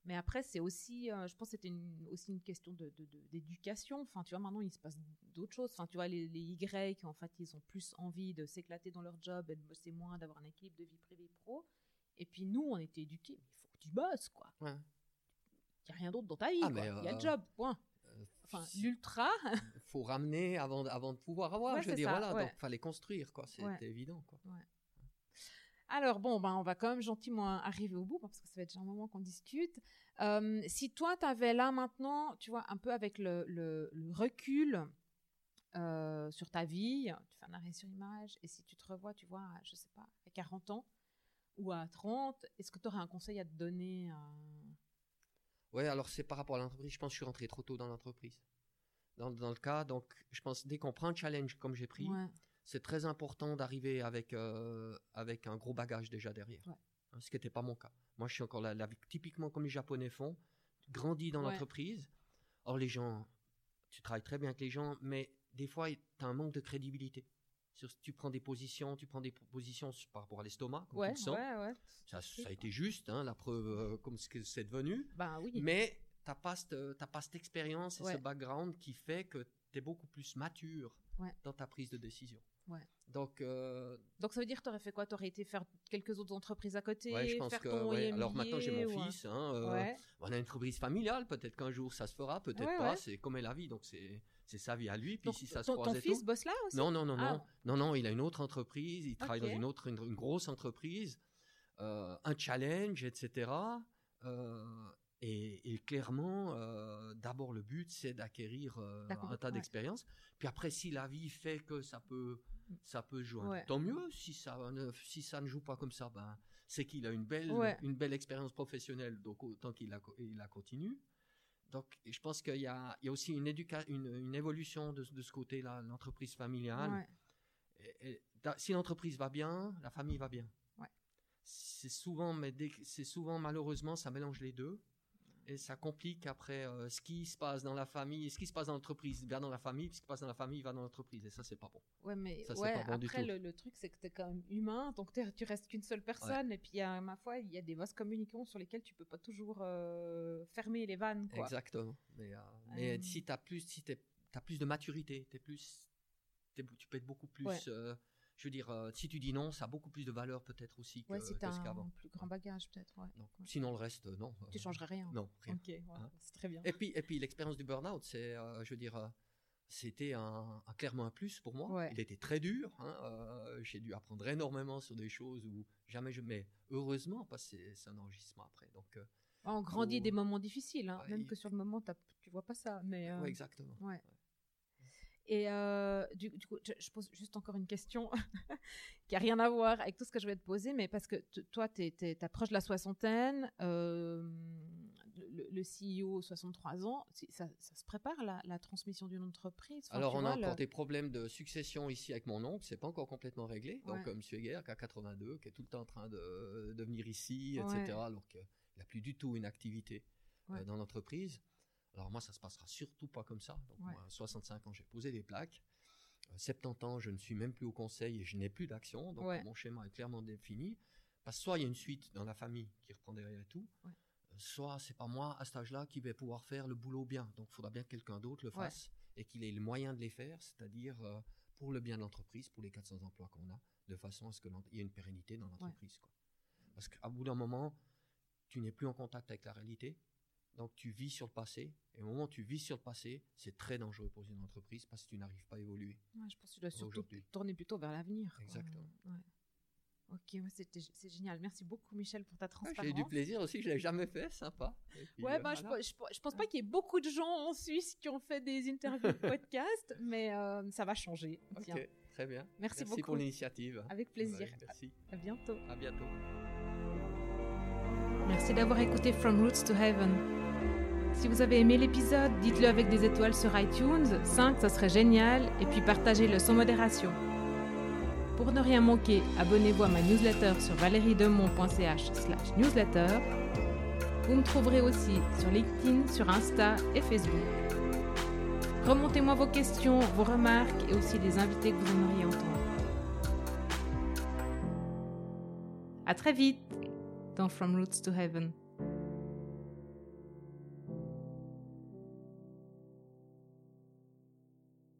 Mais après, c'est aussi, euh, je pense, que c'était aussi une question de, d'éducation. Enfin, tu vois, maintenant, il se passe d'autres choses. Enfin, tu vois, les, les Y, en fait, ils ont plus envie de s'éclater dans leur job et de bosser moins, d'avoir un équilibre de vie privée pro. Et puis nous, on était éduqués. Il faut que tu bosses, quoi. Il n'y a rien d'autre dans ta vie. Ah, il y a le euh, job, point enfin l'ultra. Il faut ramener avant, avant de pouvoir avoir. je veux dire, voilà, donc fallait construire, quoi. C'était évident, quoi. Alors bon, ben, on va quand même gentiment arriver au bout parce que ça va être déjà un moment qu'on discute. Euh, si toi, tu avais là maintenant, tu vois, un peu avec le, le, recul euh, sur ta vie, tu fais un arrêt sur image, et si tu te revois, tu vois, je sais pas, à 40 ans ou à 30, est-ce que tu aurais un conseil à te donner Ouais, alors c'est par rapport à l'entreprise. Je pense que je suis rentré trop tôt dans l'entreprise. Dans, dans, le cas, donc je pense dès qu'on prend un challenge comme j'ai pris, c'est très important d'arriver avec, euh, avec un gros bagage déjà derrière. Hein, ce qui n'était pas mon cas. Moi, je suis encore là, typiquement comme les Japonais font. grandis dans Ouais. l'entreprise. Or, les gens, tu travailles très bien avec les gens, mais des fois, tu as un manque de crédibilité. Tu prends des positions, tu prends des positions par rapport à l'estomac, comme Ouais, tu le sens. ouais, ouais. Ça, ça a été juste, hein, la preuve, euh, comme ce que c'est devenu. Ben oui. Mais tu n'as pas, cette- t'as pas cette expérience et ce background qui fait que tu es beaucoup plus mature dans ta prise de décision. Donc, euh, Donc ça veut dire que tu aurais fait quoi? Tu aurais été faire quelques autres entreprises à côté je pense faire que. ton Alors maintenant, j'ai mon ou fils. hein, euh, Ouais. On a une entreprise familiale. Peut-être qu'un jour, ça se fera, peut-être pas. C'est comme est la vie. Donc, c'est c'est sa vie à lui. Puis Donc, si ça se croise ton fils tout- bosse là aussi? Non, non, non, non. Ah. Non, non, il a une autre entreprise. Il travaille dans une autre, une, une grosse entreprise. euh, un challenge, etc. Euh, et, et clairement, euh, d'abord, le but, c'est d'acquérir un tas ouais. d'expériences. Puis après, si la vie fait que ça peut, ça peut jouer, Ouais. tant mieux. Si ça, ne, si ça ne joue pas comme ça, ben, c'est qu'il a une belle, Ouais. une belle expérience professionnelle, donc autant qu'il la, il la continue. Donc, je pense qu'il y a, il y a aussi une, éduca- une, une évolution de, de ce côté-là, l'entreprise familiale. Ouais. Et- et da- si l'entreprise va bien, la famille va bien. Ouais. C'est souvent, mais c'est souvent malheureusement, ça mélange les deux. Et ça complique après euh, ce qui se passe dans la famille, ce qui se passe dans l'entreprise va dans la famille, puis ce qui se passe dans la famille va dans l'entreprise. Et ça, c'est pas bon. Ouais, mais Ça, ouais, pas bon après, le, le truc, c'est que tu es quand même humain, donc tu restes qu'une seule personne, et puis, y a, ma foi, il y a des vases communicants sur lesquels tu peux pas toujours euh, fermer les vannes, quoi. Exactement. Mais, euh, mais Euh. si tu as plus, si t'as plus de maturité, t'es plus, t'es- tu peux être beaucoup plus. Ouais. Je veux dire, euh, si tu dis non, ça a beaucoup plus de valeur peut-être aussi que, Ouais, si que t'as ce un plus grand bagage, peut-être, ouais. Donc, Ouais. Sinon, le reste, euh, non. Tu changerais rien. Non, rien. Ok, Hein. c'est très bien. Et puis, et puis l'expérience du burn-out, c'est, euh, je veux dire, c'était un, un- clairement un plus pour moi. Ouais. Il était très dur. hein, euh, j'ai dû apprendre énormément sur des choses où jamais je. Mais heureusement, parce que c'est, un enregistrement après. Donc, euh, On grandit des moments difficiles, hein, même il- que sur le moment, tu vois pas ça. Mais, euh, ouais, exactement. ouais. Et euh, du, du coup, je, je pose juste encore une question qui a rien à voir avec tout ce que je vais te poser, mais parce que toi, tu approches de la soixantaine, euh, le, le CEO 63 ans, ça, ça se prépare la, la transmission d'une entreprise? Enfin, Alors, on a le- encore des problèmes de succession ici avec mon oncle. C'est pas encore complètement réglé. Donc, Ouais. euh, Monsieur Guerre, qui a 82, qui est tout le temps en train de, de venir ici, Ouais. etc. Alors qu'il n'a plus du tout une activité euh, Ouais. dans l'entreprise. Alors, moi, ça se passera surtout pas comme ça. Donc, Ouais. moi, à 65 ans, j'ai posé des plaques. Euh, 70 ans, je ne suis même plus au conseil et je n'ai plus d'action. Donc, Ouais. mon schéma est clairement défini. Parce que soit il y a une suite dans la famille qui reprend derrière tout, Ouais. euh, soit c'est pas moi à cet âge-là qui vais pouvoir faire le boulot bien. Donc, il faudra bien que quelqu'un d'autre le fasse et qu'il ait le moyen de les faire, c'est-à-dire euh, pour le bien de l'entreprise, pour les 400 emplois qu'on a, de façon à ce qu'il y ait une pérennité dans l'entreprise. Parce qu'à bout d'un moment, tu n'es plus en contact avec la réalité, donc tu vis sur le passé, et au moment où tu vis sur le passé, c'est très dangereux pour une entreprise parce que tu n'arrives pas à évoluer. Ouais, je pense que tu dois surtout tourner plutôt vers l'avenir. Exactement. Ouais. Ok, ouais, c'est génial. Merci beaucoup, Michel, pour ta Ah, transparence. J'ai eu du plaisir aussi, je l'ai jamais fait, sympa. Puis, Ouais, euh, bah, je, voilà. je, je pense pas qu'il y ait beaucoup de gens en Suisse qui ont fait des interviews de podcast, mais euh, ça va changer. Tiens, Ok, très bien. Merci beaucoup. pour l'initiative. avec plaisir. Ouais, merci. À bientôt. À bientôt. Merci d'avoir écouté From Roots to Heaven. Si vous avez aimé l'épisode, dites-le avec des étoiles sur iTunes, 5 ça serait génial, et puis partagez-le sans modération. Pour ne rien manquer, abonnez-vous à ma newsletter sur valeriedemont.ch slash newsletter. Vous me trouverez aussi sur LinkedIn, sur Insta et Facebook. Remontez-moi vos questions, vos remarques et aussi les invités que vous aimeriez entendre. À très vite dans From Roots to Heaven.